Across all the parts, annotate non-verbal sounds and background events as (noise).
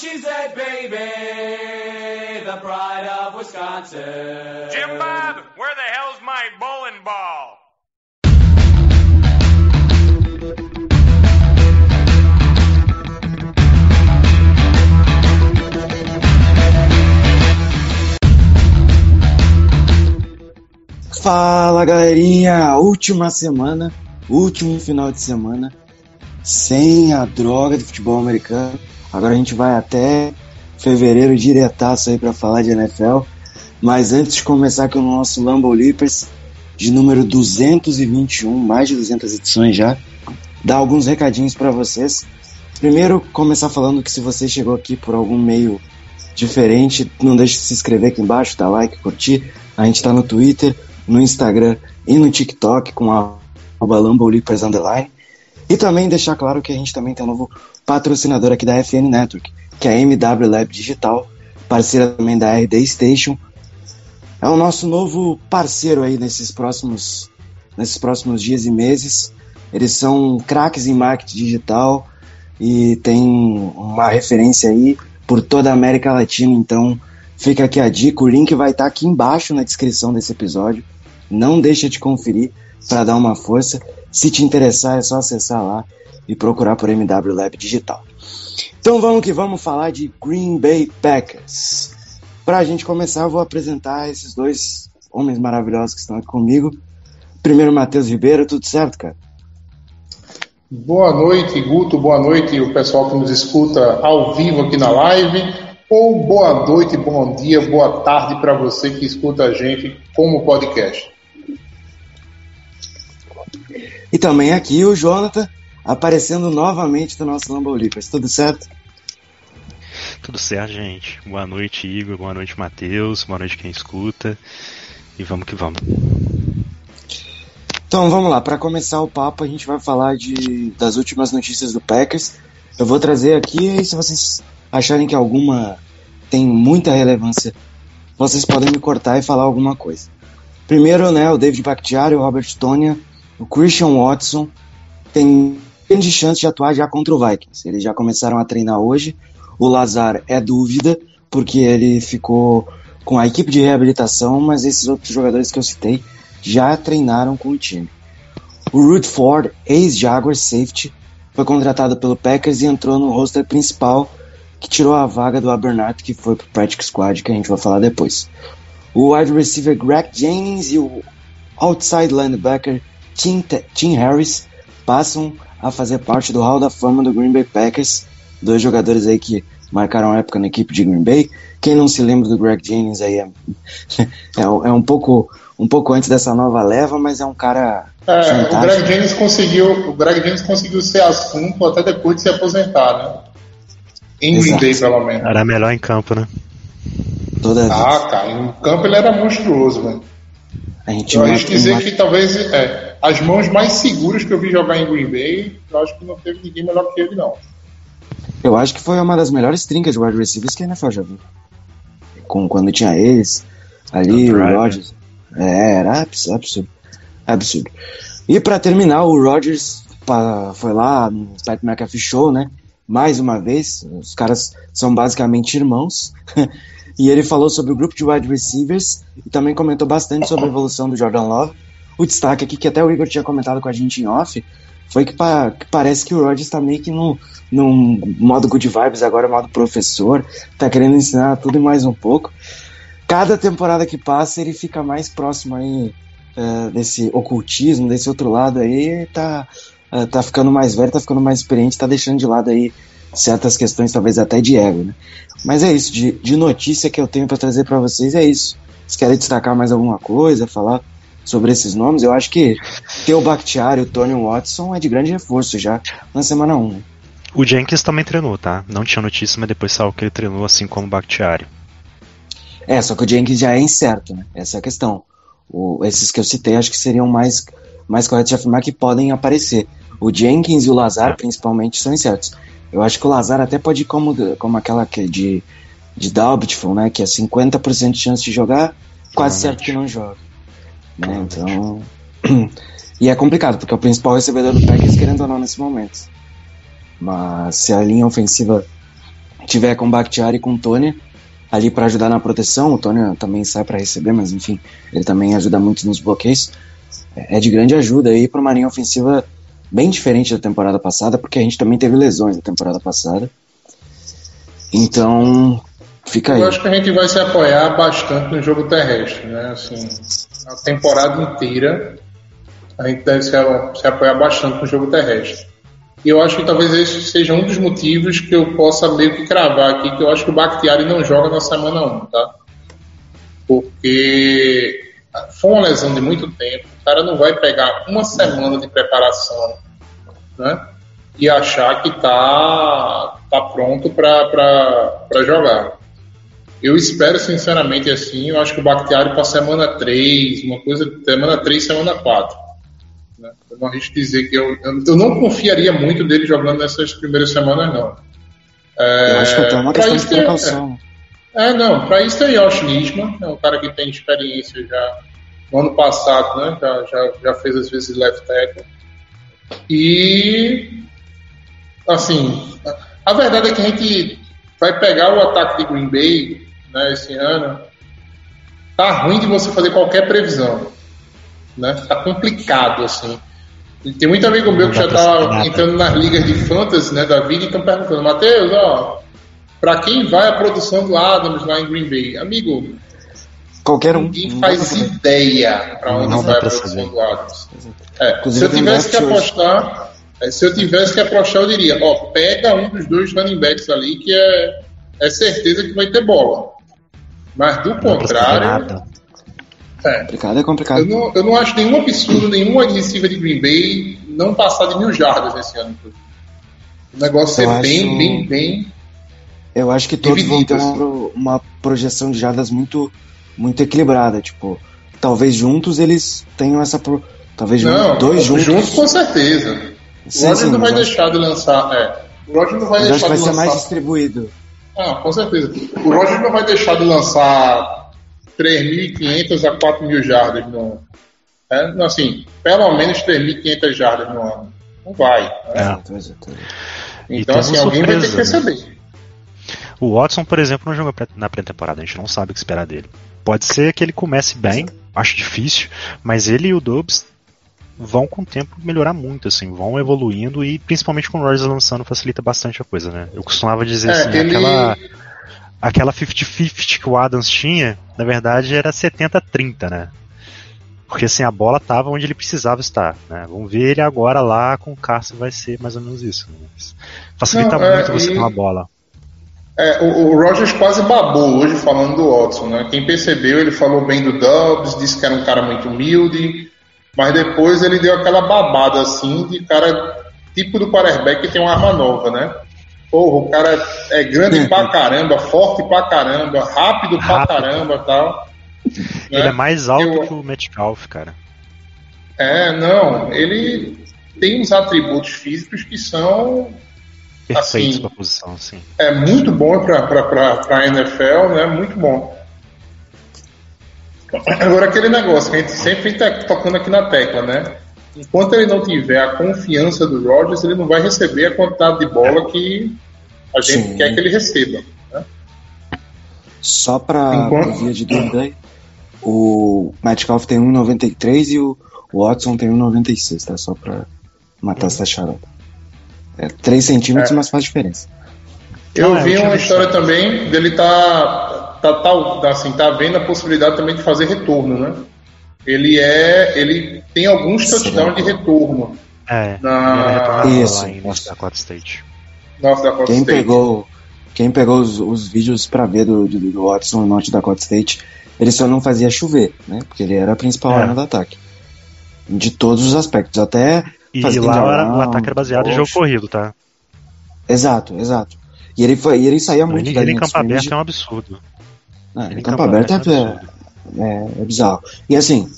A cheesehead baby, the pride of Wisconsin. Jim Bob, where the hell's my bowling ball? Fala galerinha, última semana, último final de semana, sem a droga do futebol americano. Agora a gente vai até fevereiro diretaço aí para falar de NFL. Mas antes de começar aqui o nosso Lambo Leapers, de número 221, mais de 200 edições já, dar alguns recadinhos para vocês. Primeiro, começar falando que se você chegou aqui por algum meio diferente, não deixe de se inscrever aqui embaixo, dar like, curtir. A gente tá no Twitter, no Instagram e no TikTok com a LamboLeapers Underline. E também deixar claro que a gente também tem um novo patrocinador aqui da FN Network, que é a MW Lab Digital, parceira também da RD Station. É o nosso novo parceiro aí nesses próximos, nesses próximos dias e meses. Eles são craques em marketing digital e tem uma referência aí por toda a América Latina, então fica aqui a dica, o link vai estar aqui embaixo na descrição desse episódio. Não deixa de conferir para dar uma força. Se te interessar, é só acessar lá e procurar por MW Lab Digital. Então vamos que vamos falar de Green Bay Packers. Para a gente começar, eu vou apresentar esses dois homens maravilhosos que estão aqui comigo. Primeiro, Matheus Ribeiro, tudo certo, cara? Boa noite, Guto. Boa noite, o pessoal que nos escuta ao vivo aqui na live. Ou boa noite, bom dia, boa tarde para você que escuta a gente como podcast. E também aqui o Jonathan aparecendo novamente no nosso Lambo Leapers. Tudo certo? Tudo certo, gente. Boa noite, Igor. Boa noite, Matheus. Boa noite, quem escuta. E vamos que vamos. Então vamos lá, para começar o papo, a gente vai falar de, das últimas notícias do Packers. Eu vou trazer aqui e se vocês acharem que alguma tem muita relevância, vocês podem me cortar e falar alguma coisa. Primeiro, né, o David Bakhtiari, o Robert Tonya, o Christian Watson tem grande chance de atuar já contra o Vikings. Eles já começaram a treinar hoje. O Lazar é dúvida, porque ele ficou com a equipe de reabilitação, mas esses outros jogadores que eu citei já treinaram com o time. O Rude Ford, ex-Jaguar safety, foi contratado pelo Packers e entrou no roster principal, que tirou a vaga do Abernathy, que foi pro Practice Squad, que a gente vai falar depois. O wide receiver Greg Jennings e o outside linebacker Tim, Tim Harris passam a fazer parte do Hall da Fama do Green Bay Packers, dois jogadores aí que marcaram época na equipe de Green Bay. Quem não se lembra do Greg Jennings aí é, (laughs) é, é um pouco um pouco antes dessa nova leva, mas é um cara é, fantástico. O Greg Jennings conseguiu, o Greg Jennings conseguiu ser assunto até depois de se aposentar, né? Em Green Bay, pelo menos. Era melhor em campo, né? Toda ah, vez. cara, em campo ele era monstruoso, velho. A gente Eu acho dizer mata- que talvez é, as mãos mais seguras que eu vi jogar em Green Bay, eu acho que não teve ninguém melhor que ele, não. Eu acho que foi uma das melhores trincas de wide receivers que a NFL já viu. Com, quando tinha eles, ali, O Rodgers. É, era abs- absurdo. Absurdo. E pra terminar, o Rodgers foi lá no Pat McAfee Show, né? Mais uma vez, os caras são basicamente irmãos. (laughs) e ele falou sobre o grupo de wide receivers e também comentou bastante sobre a evolução do Jordan Love. O destaque aqui, que até o Igor tinha comentado com a gente em off, foi que, pa- que parece que o Rodgers tá meio que no, num modo good vibes agora, modo professor, tá querendo ensinar tudo e mais um pouco. Cada temporada que passa ele fica mais próximo aí eh, desse ocultismo, desse outro lado aí, tá, eh, tá ficando mais velho, tá ficando mais experiente, tá deixando de lado aí certas questões, talvez até de ego, né? Mas é isso, de, de notícia que eu tenho para trazer para vocês é isso. Vocês querem destacar mais alguma coisa, falar sobre esses nomes, eu acho que ter o Bakhtiari e o Tony Watson é de grande reforço já na semana 1. O Jenkins também treinou, tá? Não tinha notícia, mas depois saiu que ele treinou assim como o Bakhtiari. É, só que o Jenkins já é incerto, né? Essa é a questão. O- esses que eu citei acho que seriam mais, mais corretos de afirmar que podem aparecer. O Jenkins e o Lazar, principalmente, são incertos. Eu acho que o Lazar até pode ir como, como aquela que é de, de Doubtful, né? Que é 50% de chance de jogar, quase certo que não joga. Né? Então. (clears throat) e é complicado, porque é o principal recebedor do Packers, querendo ou não, nesse momento. Mas se a linha ofensiva tiver com Bakhtiari e com Tony, ali para ajudar na proteção, o Tony também sai para receber, mas enfim, ele também ajuda muito nos bloqueios. É de grande ajuda aí para uma linha ofensiva bem diferente da temporada passada, porque a gente também teve lesões na temporada passada. Então, fica aí. Eu acho que a gente vai se apoiar bastante no jogo terrestre, né? Assim, a temporada inteira a gente deve se, se apoiar bastante no jogo terrestre. E eu acho que talvez esse seja um dos motivos que eu possa meio que cravar aqui, que eu acho que o Bakhtiari não joga na semana 1, tá? Porque foi uma lesão de muito tempo, o cara não vai pegar uma semana de preparação, né? E achar que tá, tá pronto para jogar. Eu espero sinceramente assim, eu acho que o Bakhtiari para semana 3, uma coisa, semana 3, semana 4. Né? Eu não arrisco dizer que eu, eu, não confiaria muito dele jogando nessas primeiras semanas, não. É, Eu acho que até é uma questão de precaução. é, não, para isso tem Yosh Nishman, é um cara que tem experiência já no ano passado, né? Já, já, já fez às vezes left tackle. E assim, a verdade é que a gente vai pegar o ataque de Green Bay, né, esse ano. Tá ruim de você fazer qualquer previsão, né? Tá complicado assim. E tem muito amigo meu que já tá nada. entrando nas ligas de fantasy, né, da vida e estão perguntando, Matheus, ó, Pra quem vai a produção do Adams lá em Green Bay? Amigo, Qualquer um. ninguém faz ideia pra onde vai a produção saber. do Adams. É, se eu tivesse que hoje. apostar, é, se eu tivesse que apostar, eu diria, ó, pega um dos dois running backs ali que é, é certeza que vai ter bola. Mas do Não saber contrário, é, Complicado é complicado. eu não, eu não acho nenhum absurdo, nenhum wide receiver de Green Bay não passar de mil jardas esse ano. O negócio Eu é bem, acho- bem, bem. Eu acho que todos vão ter Dividido, uma, uma projeção de jardas muito, muito equilibrada. Tipo, talvez juntos eles tenham essa. Pro... Talvez Não, dois juntos. com certeza. O Sim, Roger sim, não vai mas acho- deixar de lançar. É. O Roger não vai acho deixar que vai de ser mais lançar. distribuído. Ah, com certeza. O Roger não vai deixar de lançar 3.500 a 4.000 jardas no ano. É, não, assim, pelo menos 3.500 jardas no ano. Não vai. né? É. Então, assim, alguém vai ter que surpresa, né? receber. O Watson, por exemplo, não jogou na pré-temporada, a gente não sabe o que esperar dele. Pode ser que ele comece bem, acho difícil, mas ele e o Dobbs vão com o tempo melhorar muito, assim, vão evoluindo e principalmente com o Rodgers lançando facilita bastante a coisa, né? Eu costumava dizer É, assim, ele- aquela aquela 50-50 que o Adams tinha, na verdade era 70-30, né? Porque assim, a bola tava onde ele precisava estar, né? Vamos ver ele agora lá com o Carson vai ser mais ou menos isso. né? Mas Facilita Não, é, muito você ter uma bola. É, o, o Rogers quase babou hoje falando do Watson, né? Quem percebeu, ele falou bem do Dubs, disse que era um cara muito humilde, mas depois ele deu aquela babada assim de cara tipo do quarterback que tem uma arma nova, né? Porra, o cara é grande pra caramba, forte pra caramba, rápido pra Rápido. caramba e tal. Ele né? é mais alto Eu- que o Metcalf, cara. É, não, ele tem uns atributos físicos que são Perfeito Assim, pra posição, sim. é muito bom para a NFL, né? Muito bom. Agora aquele negócio que a gente sempre está tocando aqui na tecla, né? Enquanto ele não tiver a confiança do Rodgers, ele não vai receber a quantidade de bola que a gente Sim. quer que ele receba. Só pra Enquanto- via de dúvida o Metcalf tem 1,93 e o Watson tem 1,96, tá? Só pra matar essa charada. É 3 centímetros, É. mas faz diferença. Eu Não, é, vi uma história também dele tá, tá, tá, assim, tá vendo a possibilidade também de fazer retorno, né? Ele é. Ele tem alguns touchdowns de retorno. É, Na- ele retornava Isso, lá em isso. Dakota State. Nossa, da Florida Quem State. pegou, quem pegou os, os vídeos pra ver do, do, do Watson no Norte Dakota State, ele só não fazia chover, né? Porque ele era a principal É. arma do ataque. De todos os aspectos, até. E fazendo lá era- o around, ataque era baseado em jogo corrido, tá? Exato, exato. E ele, foi, e ele saía muito Ele, da ele em linha de campo aberto scrimmage. é um absurdo. É, em campo aberto é, é, é bizarro. E assim,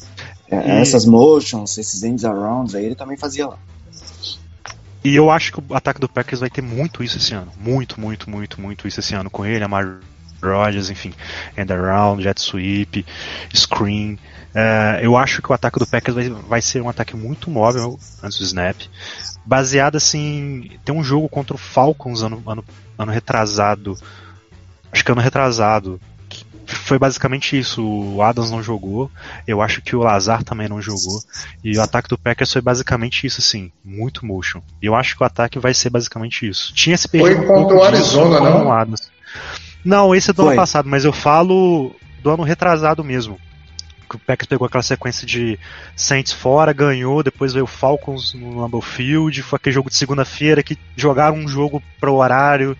é, E- essas motions, esses ends arounds aí, ele também fazia lá. E eu acho que o ataque do Packers vai ter muito isso esse ano. Muito, muito, muito, muito isso esse ano com ele, Amari Rodgers, enfim, end around, jet sweep, screen. É, eu acho que o ataque do Packers vai, vai ser um ataque muito móvel antes do snap. Baseado assim. Tem um jogo contra o Falcons ano, ano, ano retrasado. Acho que ano retrasado. Foi basicamente isso. O Adams não jogou. Eu acho que o Lazar também não jogou. E o ataque do Packers foi basicamente isso, assim, muito motion. E eu acho que o ataque vai ser basicamente isso. Tinha se perdido Foi um contra o disso Arizona, com não? o Adams. Não, esse é do Foi. ano passado, mas eu falo do ano retrasado mesmo. Que o Packers pegou aquela sequência de Saints fora, ganhou, depois veio o Falcons no Lambeau Field, foi aquele jogo de segunda-feira que jogaram um jogo pro horário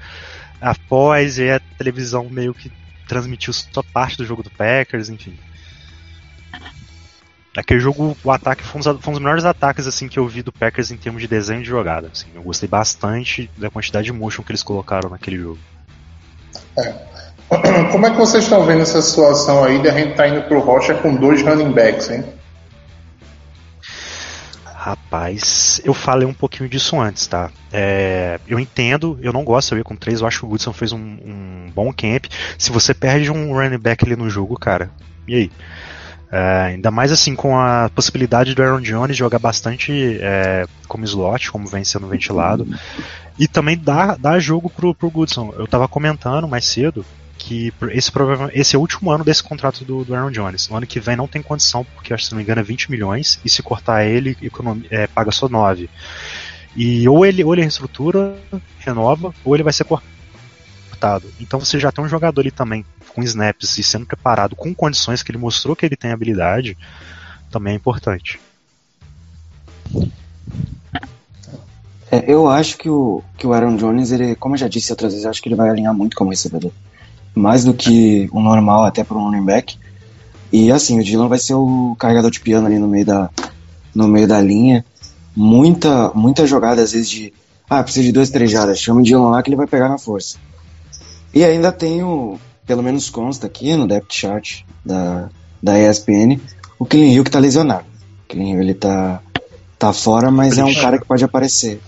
após, e aí a televisão meio que transmitiu só parte do jogo do Packers, enfim. Aquele jogo, o ataque foi um, dos, foi um dos melhores ataques assim que eu vi do Packers em termos de desenho de jogada. Assim, eu gostei bastante da quantidade de motion que eles colocaram naquele jogo. (clears throat) Como é que vocês estão vendo essa situação aí de a gente tá indo pro Rocha com dois running backs, hein? Rapaz, eu falei um pouquinho disso antes, tá? É, eu entendo, eu não gosto, eu ia com três, eu acho que o Goodson fez um, um bom camp. Se você perde um running back ali no jogo, cara, e aí? É, ainda mais assim com a possibilidade do Aaron Jones jogar bastante é, como slot, como vem sendo ventilado. E também dá, dá jogo pro, pro Goodson. Eu tava comentando mais cedo que esse, esse é o último ano desse contrato do, do Aaron Jones. No ano que vem não tem condição, porque acho que se não me engano é 20 milhões, e se cortar ele, é, paga só 9. E ou ele, ou ele reestrutura, renova, ou ele vai ser cortado. Então você já tem um jogador ali também com snaps e sendo preparado com condições que ele mostrou que ele tem habilidade, também é importante. É, eu acho que o, que o Aaron Jones, ele, como eu já disse outras vezes, acho que ele vai alinhar muito como recebedor. Mais do que o normal, até para um running back. E assim, o Dylan vai ser o carregador de piano ali no meio da, no meio da linha. Muita, muita jogada, às vezes, de. Ah, precisa de dois, três jardas. Chama o Dylan lá que ele vai pegar na força. E ainda tem o. Pelo menos consta aqui no depth chart da, da ESPN, o Killing Hill que tá lesionado. O Killing Hill ele tá, tá fora, mas é um cara que pode aparecer.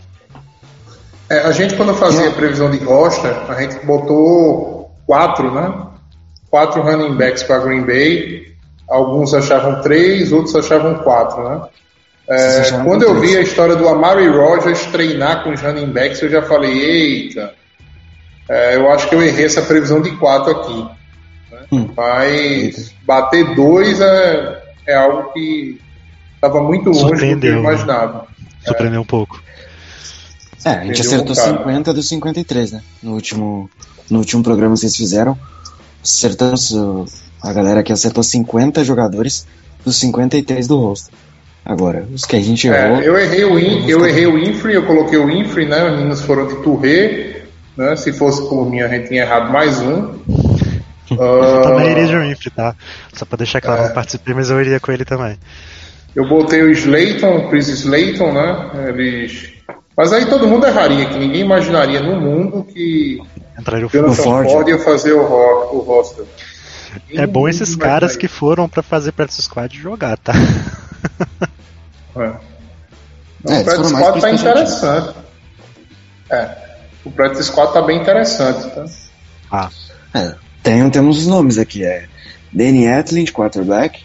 É, a gente, quando fazia a previsão de roster, a gente botou quatro, né? Quatro running backs para Green Bay. Alguns achavam três, outros achavam quatro, né? É, quando eu vi a história do Amari Rogers treinar com os running backs, eu já falei, eita, é, eu acho que eu errei essa previsão de quatro aqui. né? Hum. Mas bater dois é, é algo que estava muito longe do que eu né? imaginava. Surpreendeu um pouco. É, a gente um acertou bocado. 50 dos 53, né? No último, no último programa que vocês fizeram. Acertamos. uh, A galera aqui acertou 50 jogadores dos 53 do rosto. Agora, os que a gente errou. É, eu errei o In, eu errei o Infree, eu coloquei o Infree, né? Os meninos foram de Touré, né? Se fosse por mim, a gente tinha errado mais um. (laughs) Eu também Ah, iria de Winfrey, tá? Só pra deixar claro, É. não participei, mas eu iria com ele também. eu botei o Slayton, o Chris Slayton, né? Eles... Mas aí todo mundo erraria, que ninguém imaginaria no mundo que Entraria o Jonathan Ford. Ford. ia fazer o, o roster. É bom esses caras que imaginaria. foram pra fazer practice squad jogar, tá? É. É, o Practice Squad tá interessante. É. O Practice Squad tá bem interessante, tá? Ah, É, tem, temos os nomes aqui: é Danny Etlin, de quarterback,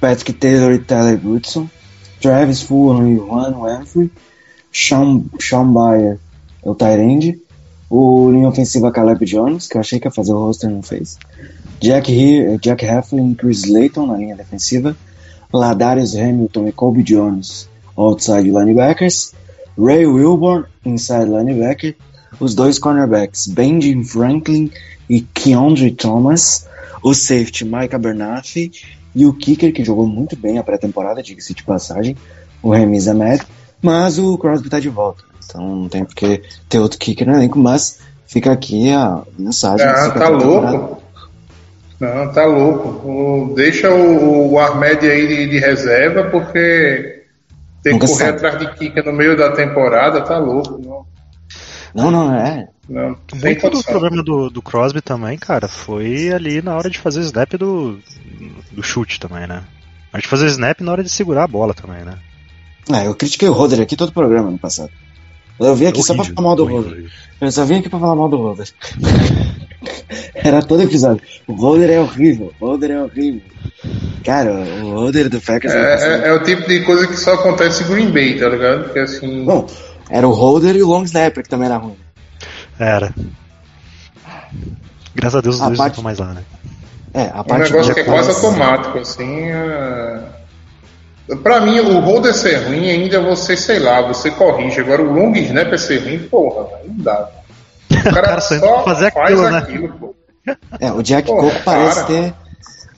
Patrick Taylor e Tyler Goodson, Travis Fulham e Juan Winfrey, Sean, Sean Bayer é o Tyrande, o linha ofensiva Caleb Jones, que eu achei que ia fazer o roster não fez, Jack, He Jack Heflin e Chris Layton na linha defensiva, Ladarius Hamilton e Kobe Jones, outside linebackers, Ray Wilborn, inside linebacker, os dois cornerbacks, Benjamin Franklin e Keandre Thomas, o safety Micah Bernaffi e o kicker que jogou muito bem a pré-temporada, diga-se de passagem, o Remy Ahmed, mas o Crosby tá de volta, então não tem porque ter outro kicker no elenco, mas fica aqui a mensagem. Ah, tá louco. Não, tá louco. O- deixa o, o Ahmed aí de, de reserva, porque Ter que correr sabe. atrás de Kika no meio da temporada, tá louco. Não, Não, não, é. não, Muito do problema do, do Crosby também, cara, foi ali na hora de fazer o snap do, do chute também, né? A gente fazer o snap na hora de segurar a bola também, né? É, eu critiquei o Roder aqui todo o programa no passado. Eu vim aqui só pra Horrível, falar mal do horrível, Roder. horrível. Eu só vim aqui pra falar mal do Roder. (laughs) Era todo episódio. O Roder é horrível, o Roder é horrível. Cara, o Roder do Packers É, é, é o tipo de coisa que só acontece em Green Bay, tá ligado? Porque assim. Bom, era o Holder e o Long Snapper que também era ruim. Era. Graças a Deus os A dois parte- não estão mais lá, né? É, a É um parte negócio que é quase automático, assim. É... Pra mim, o holder ser ruim ainda você, sei lá, você corrige. Agora o long snap é ser ruim, porra, não dá. O cara, cara só só fazer faz aquilo, né? aquilo, pô. É, o Jack Porra, Coco parece cara. ter.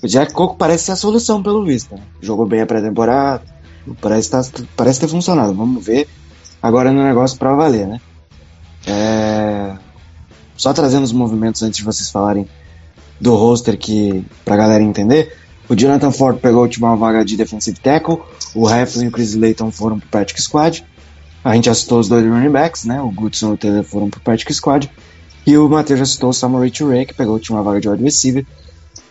O Jack Coco parece ser a solução, pelo visto. né? Jogou bem a pré-temporada. Parece, tá- parece ter funcionado. Vamos ver agora no negócio pra valer, né? É, Só trazendo os movimentos antes de vocês falarem do roster que, pra galera entender. O Jonathan Ford pegou a última vaga de defensive tackle. O Heflin e o Chris Layton foram pro practice squad. A gente citou os dois running backs, né? O Goodson e o Taylor foram pro practice squad. E o Matheus já citou o Samuel Ray, que pegou a última vaga de wide receiver.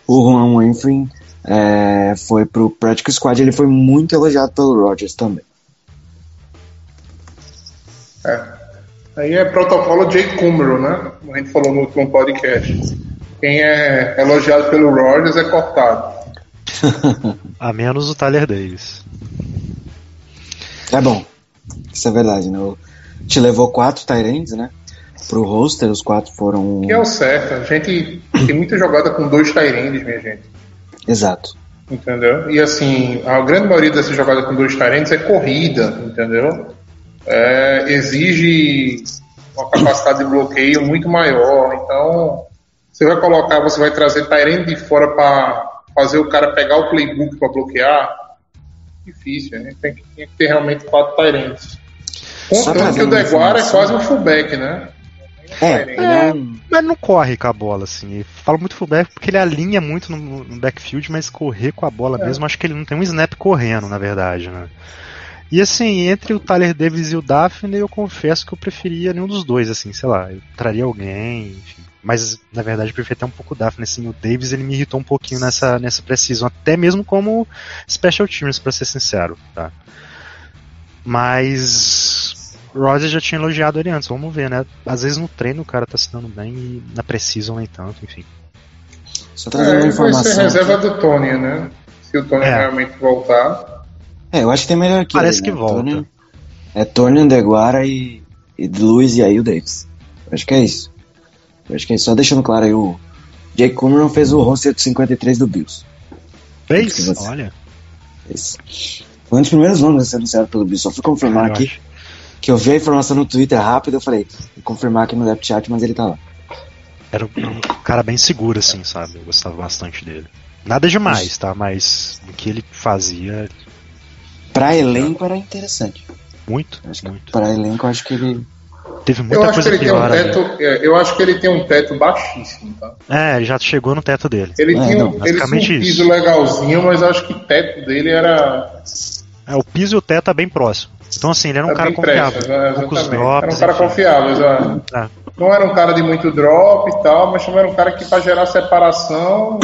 O Juan Winfrey é, foi pro practice squad. Ele foi muito elogiado pelo Rodgers também. É. Aí é protocolo Jay Cumero, né? Como a gente falou no último podcast. Quem é elogiado pelo Rogers é cortado. (laughs) A menos o Tyler Davis. É bom. Isso é verdade, né? Te levou quatro Tyrants, né? Pro roster, os quatro foram. Que é o certo. A gente tem muita jogada com dois Tyrands, minha gente. Exato. Entendeu? E assim, a grande maioria dessas jogadas com dois Tyrants é corrida, entendeu? É, exige uma capacidade de bloqueio muito maior. Então, você vai colocar, você vai trazer Tyrant de fora para fazer o cara pegar o playbook para bloquear. Difícil, né? Tem que, tem que ter realmente quatro Tyrants. Contanto que o Deguara é quase um fullback, né? É, ele é um. Mas não corre com a bola, assim. Eu falo muito fullback porque ele alinha muito no, no backfield, mas correr com a bola mesmo, acho que ele não tem um snap correndo, na verdade, né? E assim, entre o Tyler Davis e o Daphne, eu confesso que eu preferia nenhum dos dois, assim, sei lá, eu traria alguém, enfim. Mas, na verdade, eu prefiro até um pouco o Daphne, assim, o Davis ele me irritou um pouquinho nessa, nessa precisão, até mesmo como special teams, pra ser sincero, tá? Mas Rodgers já tinha elogiado ele antes, vamos ver, né? Às vezes no treino o cara tá se dando bem e na precisão nem tanto, enfim. Só trazendo É, uma ele vai ser informação. reserva aqui. do Tony, né? Se o Tony É. realmente voltar. É, eu acho que tem melhor que Parece ele, que né? volta. Tony- é Tony Deguara e, e Luiz e aí o Davis. Acho que é isso. Eu acho que é. Só deixando claro aí, o Jake Cameron fez o roster de 53 do Bills. Fez? você- Olha. Esse. Foi um dos primeiros nomes a ser anunciado pelo Bills. Só fui confirmar eu aqui. acho. Que eu vi a informação no Twitter rápido, eu falei, vou confirmar aqui no depth chat, mas ele tá lá. Era um cara bem seguro, assim, sabe? Eu gostava bastante dele. Nada demais, tá? Mas o que ele fazia, Pra elenco era interessante. muito, Acho muito. pra elenco acho que ele. Teve Eu muita acho que coisa ele tem um pior ali. teto. é, Eu acho que ele tem um teto baixíssimo, tá? É, já chegou no teto dele. Ele É, tinha não, um, ele tinha um basicamente piso isso. legalzinho, mas acho que o teto dele era. É, o piso e o teto é bem próximo. Então, assim, ele era um era cara bem confiável. pressa, né? Poucos exatamente. drops. Era um cara enfim. confiável, exato. É. Não era um cara de muito drop e tal, mas também era um cara que pra gerar separação.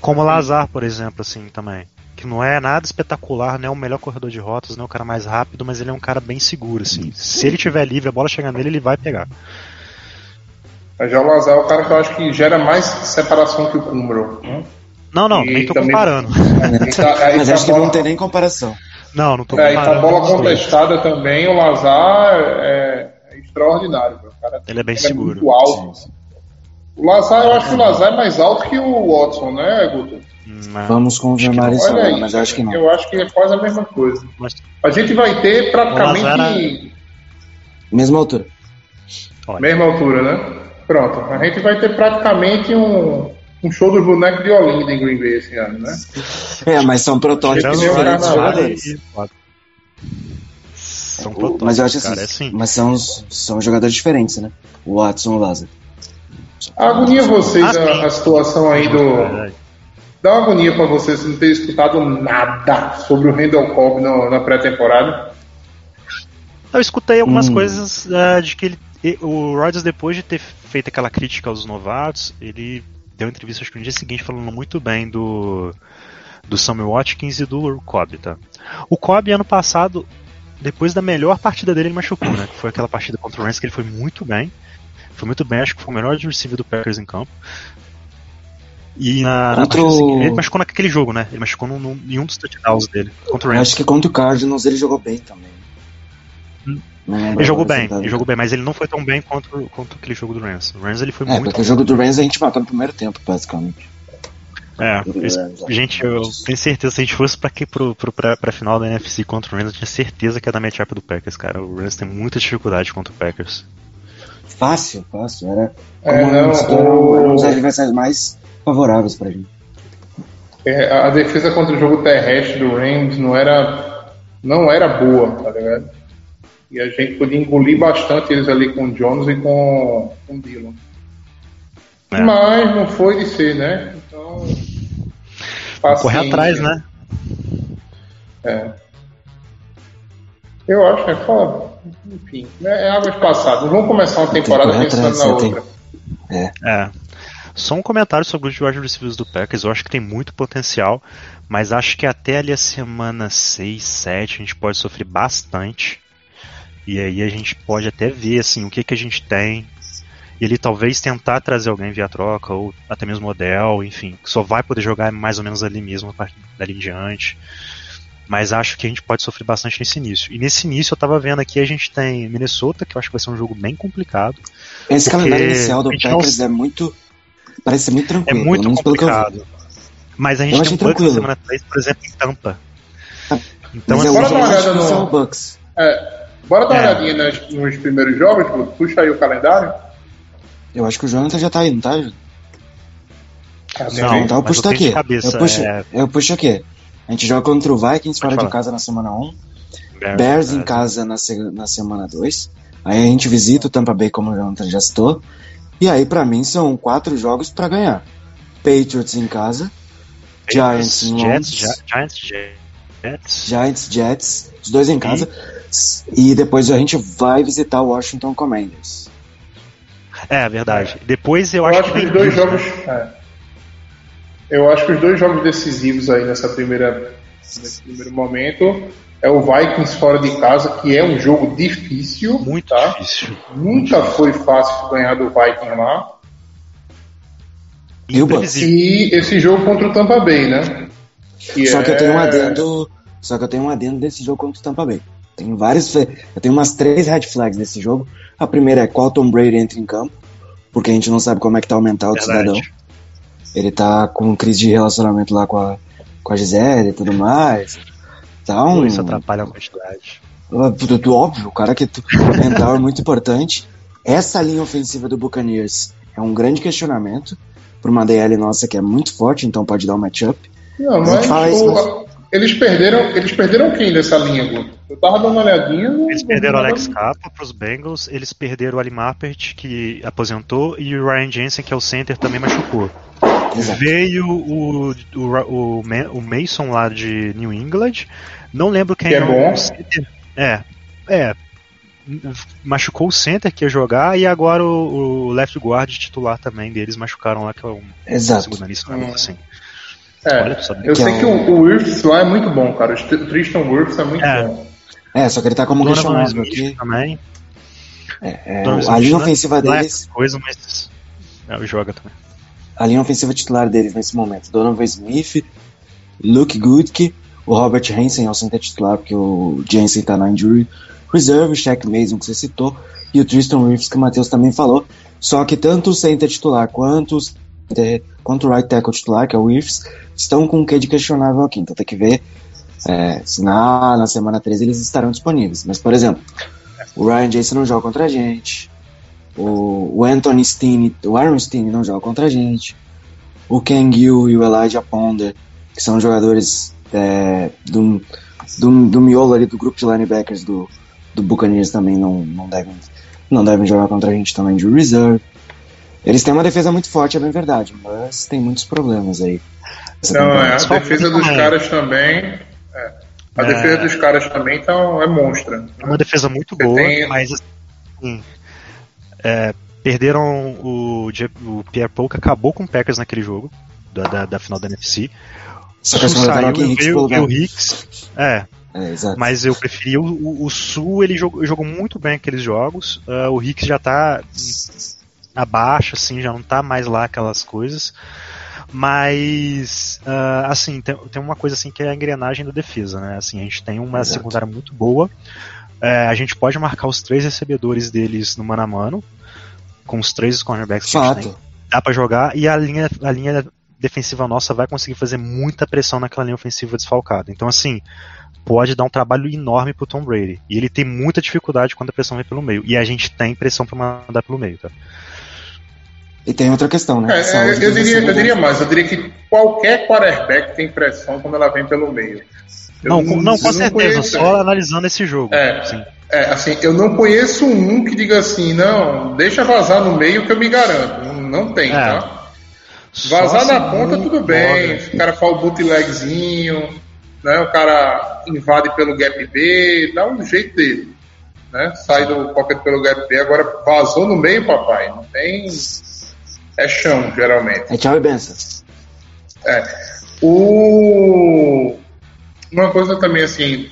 Como o Lazar, por exemplo, assim, também. Que não é nada espetacular, não é o melhor corredor de rotas, não é o cara mais rápido, mas ele é um cara bem seguro, assim. Se ele tiver livre, a bola chegar nele, ele vai pegar. Mas já o Lazar é o cara que eu acho que gera mais separação que o Cumbro. Né? Não, não, E nem tô também- comparando. (laughs) E tá- aí Mas tá acho que não tem nem comparação. Não, não tô É, e com a comparando. bola contestada também, o Lazar é, é extraordinário. cara. O cara Ele é bem é seguro. muito alto. O Lazar, eu acho que o Lazar é mais alto que o Watson, né, Guto? Hum, Vamos confirmar isso Olha agora, aí, mas eu acho que não. eu acho que é quase a mesma coisa. A gente vai ter praticamente Lazar Mesma altura. olha, mesma altura, né? Pronto, a gente vai ter praticamente um, um show dos bonecos de Olinda em Green Bay esse ano, né? (laughs) É, mas são protótipos diferentes jogadores. São protótipos, Mas eu acho assim, cara, é assim. mas são, são jogadores diferentes, né? O Watson e o Lázaro. Agonia vocês Ah, a, a situação aí do, dá uma agonia pra vocês não ter escutado nada sobre o Randall Cobb no- na pré-temporada. Eu escutei algumas Hum. coisas ah, de que ele, e- o Rodgers, depois de ter feito aquela crítica aos novatos, ele deu entrevista acho que no dia seguinte falando muito bem do, do Samuel Watkins e do Cobb, tá? O Cobb, ano passado, depois da melhor partida dele, ele machucou, né? Que foi aquela partida contra o Rams que ele foi muito bem. Foi muito bem, acho que foi o melhor de receiver do Packers em campo. E na, na Contra o- seguinte, ele machucou naquele jogo, né? Ele machucou num, num- em um dos touchdowns dele, contra o Rams. acho que contra o Cardinals ele jogou bem também. Lembro Ele jogou bem, tá- ele jogou bem, mas ele não foi tão bem quanto, quanto aquele jogo do Rams. O Rams ele foi É, muito. porque o jogo do Rams a gente matou no primeiro tempo, basicamente. É, ó. gente, eu tenho certeza, se a gente fosse pra, aqui, pro, pro, pra, pra final da NFC contra o Rams, eu tinha certeza que ia dar matchup do Packers, cara. O Rams tem muita dificuldade contra o Packers. Fácil, fácil. Era É, como não, tornou o- eram os adversários mais favoráveis pra gente. É, a defesa contra o jogo terrestre do Rams não era, não era boa, tá ligado? E a gente podia engolir bastante eles ali com o Jones e com, com o Dillon. É. Mas não foi de ser, né? Então. Correr atrás, né? É. Eu acho, é fala, enfim, é, é águas passadas. Vamos começar uma Tem temporada correr pensando atrás, na você tem- outra. É. Só um comentário sobre os wide receivers do Packers. Eu acho que tem muito potencial, mas acho que até ali a semana 6, 7 a gente pode sofrer bastante. E aí a gente pode até ver assim o que, que a gente tem. E ele talvez tentar trazer alguém via troca, ou até mesmo Odell, enfim, que só vai poder jogar mais ou menos ali mesmo a partir dali em diante. Mas acho que a gente pode sofrer bastante nesse início. E nesse início eu tava vendo aqui, a gente tem Minnesota, que eu acho que vai ser um jogo bem complicado. Esse calendário inicial do gente não- Packers é muito. Parece ser muito É tranquilo. muito eu vi. complicado. Mas a gente Eu tem um Bucks na tranquilo. semana 3, por exemplo, em Tampa. Então, Mas é assim, eu bora dar uma acho que olhada no- o Bucks. É, bora dar uma É. olhadinha nas- nos primeiros jogos, puxa aí o calendário. Eu acho que o Jonathan já tá aí, não tá? Ah, Não, tem- então eu puxo daqui. cabeça, eu, puxo, é- eu puxo aqui. A gente joga contra o Vikings fora de casa na semana 1. Bears, Bears em é, casa na, se- na semana 2. Aí a gente visita o Tampa Bay, como o Jonathan já citou. E aí, pra mim, são quatro jogos pra ganhar: Patriots em casa, Giants em Jets, Giants, Jets. Giants, Jets, os dois em casa. E depois a gente vai visitar o Washington Commanders. É, verdade. Depois eu, Eu acho, acho que que os dois jogos. é. Eu acho que os dois jogos decisivos aí nessa primeira, nesse primeiro momento é o Vikings fora de casa, que é um jogo difícil. Muito tá? difícil. Nunca foi fácil ganhar do Vikings lá. E. E esse jogo contra o Tampa Bay, né? Que Só que eu tenho um é- adendo. Só que eu tenho um adendo desse jogo contra o Tampa Bay. Tem vários. fe- Eu tenho umas três red flags desse jogo. A primeira é qual Tom Brady entra em campo. Porque a gente não sabe como é que tá o mental do Verdade. cidadão. Ele tá com crise de relacionamento lá com a, com a Gisele e tudo mais. Tá um. Isso atrapalha a quantidade. Tudo óbvio, o cara que tu- o mental é muito importante. Essa linha ofensiva do Buccaneers é um grande questionamento. Por uma DL nossa que é muito forte, então pode dar um matchup. Não, mas isso, o- eles perderam. Eles perderam quem nessa linha, Guto? Eu tava dando uma olhadinha. não- Eles perderam o Alex Capa para os Bengals, eles perderam o Ali Mappert, que aposentou, e o Ryan Jensen, que é o center, também machucou. Exato. Veio o, o, o, Ma- o Mason lá de New England, não lembro quem Que é o bom. center. É, é. Machucou o center que ia jogar, e agora o, o left guard titular também deles machucaram lá, que é um Exato. segunda lista, Hum. assim. É, Olha, eu sei é que o- o, o Wirfs lá é muito bom, cara. O St- Tristan Wirfs é muito É. bom. É, só que ele tá como questionável aqui. também. É, Donovan a linha não é- ofensiva não é deles, coisa, mas é, joga também. A linha ofensiva titular deles nesse momento, Donovan Smith, Luke Goodke, o Robert Hansen é o center titular, porque o Jensen tá na injury reserve, o Shaq Mason que você citou, e o Tristan Reeves que o Matheus também falou. Só que tanto o center titular quanto, os- é, quanto o right tackle titular, que é o Reeves, estão com o que de questionável aqui. Então tem que ver é, se na, na semana 13 eles estarão disponíveis. Mas, por exemplo, o Ryan Jason não joga contra a gente. O, o Anthony Steen, o Aaron Steen não joga contra a gente. O Ken Gill e o Elijah Ponder, que são jogadores é, do, do, do miolo ali do grupo de linebackers do, do Buccaneers também não, não, devem, não devem jogar contra a gente também de reserve. Eles têm uma defesa muito forte, é bem verdade, mas tem muitos problemas aí. Não, é, a defesa dos caras também. é, a É. defesa dos caras também então, é monstra. É uma defesa muito Você boa, tem- mas assim, é, perderam o, o Pierre Paul que acabou com o Packers naquele jogo da, da, da final da NFC. Só que saiu e Hicks veio pelo e o lugar. Hicks. É, É, mas eu preferi o, o, o Sul, ele jogou, jogou muito bem aqueles jogos. ah, o Hicks já tá abaixo, assim, já não tá mais lá aquelas coisas. Mas, ah, assim, tem, tem uma coisa assim que é a engrenagem da defesa, né? Assim, a gente tem uma Exato. secundária muito boa. É, a gente pode marcar os três recebedores deles no mano a mano, com os três cornerbacks que a gente tem Fato. dá pra jogar e a linha, a linha defensiva nossa vai conseguir fazer muita pressão naquela linha ofensiva desfalcada. Então, assim, pode dar um trabalho enorme pro Tom Brady. E ele tem muita dificuldade quando a pressão vem pelo meio. E a gente tem pressão pra mandar pelo meio, tá? E tem outra questão, né? É, Saúde eu, diria, eu diria mais, eu diria que qualquer quarterback tem pressão quando ela vem pelo meio. Não, com, não, com certeza, conheço- só analisando esse jogo. É. Sim. É, assim, eu não conheço um que diga assim, não, deixa vazar no meio que eu me garanto. Não, não tem, É. tá? Vazar na ponta, muito tudo bem. joga. O cara faz o bootlegzinho, né? O cara invade pelo gap B, dá um jeito dele. Né? Sai do pocket pelo gap B, agora vazou no meio, papai. Não tem. É chão, geralmente. É tchau e benção. É. O... Uma coisa também, assim,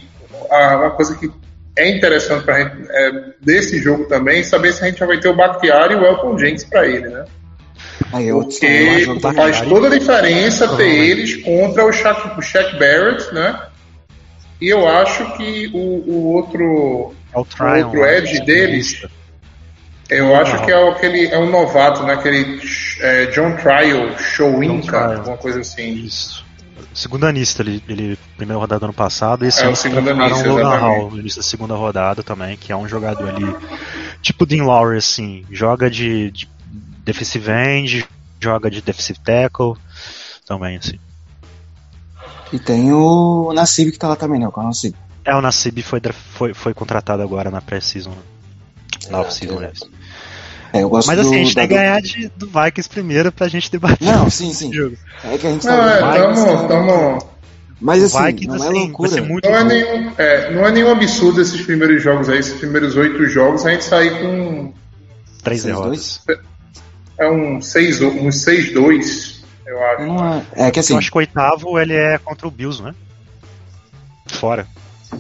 uma coisa que é interessante pra gente é, desse jogo também, saber se a gente já vai ter o Bakhtiari e o Elton Jenkins pra ele, né? Aí Porque faz toda a diferença ter Provavelmente. eles contra o Shaq, o Shaq Barrett, né? E eu acho que o, o outro, É o Tryon, outro né? edge deles, eu acho que é o- aquele é um novato, né? Aquele é, John Trial, Trial. alguma coisa assim. Isso. Segundo anista, ele, ele primeiro rodada do ano passado, e esse É, ano o segundo contrataram anista, o Logan. Hall no início da segunda rodada também, que é um jogador ali, tipo Dean Lowry, assim, joga de, de defensive end, joga de defensive tackle, também, assim. E tem o Nassib que tá lá também, né? É o Nassib? É, o Nassib foi, foi, foi contratado agora na pré-season, né? na off-season, aliás. É, eu gosto Mas assim, do, a gente tem que ganhar de, do Vikings primeiro pra gente debater Não, (laughs) sim, sim. jogo. É que a gente Não, tá é, Vikings, tamo, tamo, Mas assim, Vikings, não é assim, loucura. não, é nenhum, é, não é nenhum absurdo esses primeiros jogos aí, esses primeiros oito jogos, a gente sair com Três derrotas. é um 6 um 6-2, eu acho. Não é, é que assim, Eu acho que o oitavo ele é contra o Bills, né? Fora.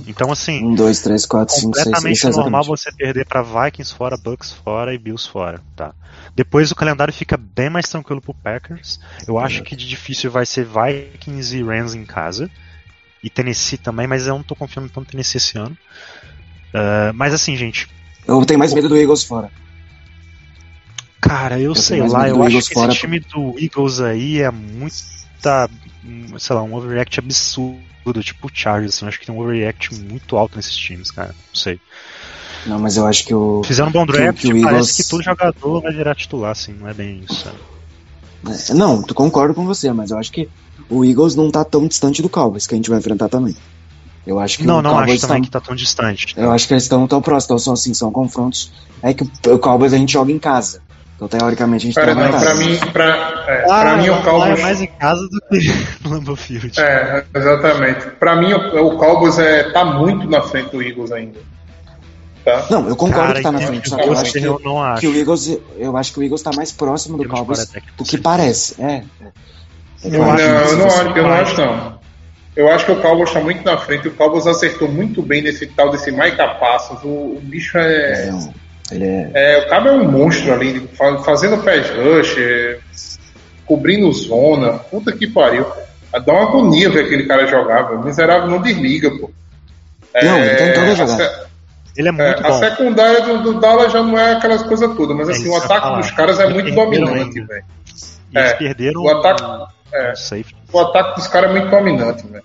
Então, assim, um, dois, três, quatro, cinco, seis, completamente normal você perder pra Vikings fora, Bucks fora e Bills fora, tá? Depois o calendário fica bem mais tranquilo pro Packers. Eu acho que de difícil vai ser Vikings e Rams em casa. E Tennessee também, mas eu não tô confiando tanto no Tennessee esse ano. Ah, mas assim, gente, Eu tenho mais medo do Eagles fora. Cara, eu, Eu sei lá, eu acho Eagles que fora, esse time do Eagles aí é muita, sei lá, um overreact absurdo, tipo o Chargers, assim, eu acho que tem um overreact muito alto nesses times, cara, não sei. Não, mas eu acho que o. Fizeram um bom que- draft, que o parece Eagles- que todo jogador vai virar titular, assim, não é bem isso, sabe? É, Não, tu concordo com você, mas eu acho que o Eagles não tá tão distante do Cowboys, que a gente vai enfrentar também. Eu acho que Não, o não Cowboys acho também tá- que tá tão distante. Eu acho que eles estão tão próximos, então são assim, são confrontos. É que o Cowboys a gente joga em casa. Então, teoricamente, a gente Cara, tem não, pra mim, pra, é, Ah, pra mim o Cowboys. é mais em casa do que (laughs) no Lambeau Field. É, exatamente. Pra mim, o, o Cowboys é, tá muito na frente do Eagles ainda. Tá? Não, eu concordo Cara, que tá na frente, só que eu acho que, eu não acho. que o Eagles. Eu acho que o Eagles tá mais próximo do Cowboys do que parece. É. é. Eu Não, acho eu que não, você acho, eu não acho, não. Eu acho que o Cowboys está muito na frente. O Cowboys acertou muito bem nesse tal desse Micah Passos. O, o bicho é, É um- Ele é. é. O cara é um monstro ali, fa- fazendo pass rush, é, cobrindo zona. Puta que pariu. Dá uma agonia ver aquele cara jogar, velho. Miserável não desliga, pô. Não, ele tá toda a jogada. se- Ele é é, muito a bom. secundária do, do Dallas já não é aquelas coisas todas, mas É assim, o ataque dos caras é muito dominante, velho. E eles é, perderam o ataque- o- é. o safety. O ataque dos caras é muito dominante, velho.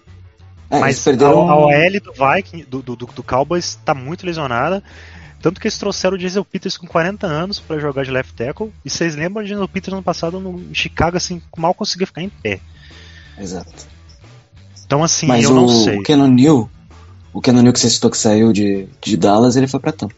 É, Mas perderam. a, a OL do Viking, do, do, do, do Cowboys, tá muito lesionada. Tanto que eles trouxeram o Diesel Peters com 40 anos pra jogar de left tackle. E vocês lembram de Diesel Peters no passado no, em Chicago, assim, mal conseguia ficar em pé. Exato. Então, assim, Mas eu o não sei. Keanu Neal, o Keanu Neal que você citou que saiu de, de Dallas, ele foi pra Tampa.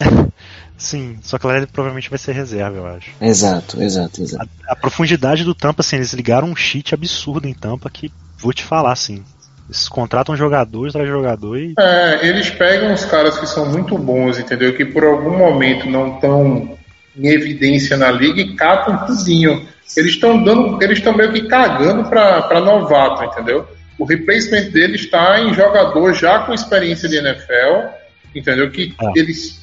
(laughs) Sim, só que lá ele provavelmente vai ser reserva, eu acho. Exato, exato, exato. A, a profundidade do Tampa, assim, eles ligaram um cheat absurdo em Tampa que vou te falar, assim. Eles contratam jogador atrás de jogador e. É, eles pegam os caras que são muito bons, entendeu? Que por algum momento não estão em evidência na liga e catam tudinho. Eles estão dando, eles estão meio que cagando para novato, entendeu? O replacement deles está em jogador já com experiência de NFL, entendeu? Que Ah. eles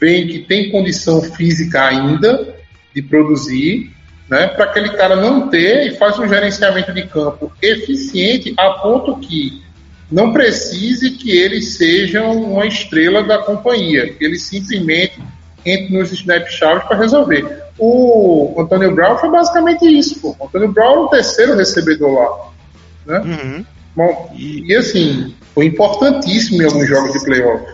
veem que tem condição física ainda de produzir, né? Para aquele cara não ter e faz um gerenciamento de campo eficiente a ponto que não precise que eles sejam uma estrela da companhia, que eles simplesmente entrem nos snapshots para resolver. O Antônio Brown foi basicamente isso. Pô. O Antônio Brown era o terceiro recebedor lá. Né? Uhum. Bom, E- e assim, foi importantíssimo em alguns jogos de playoff.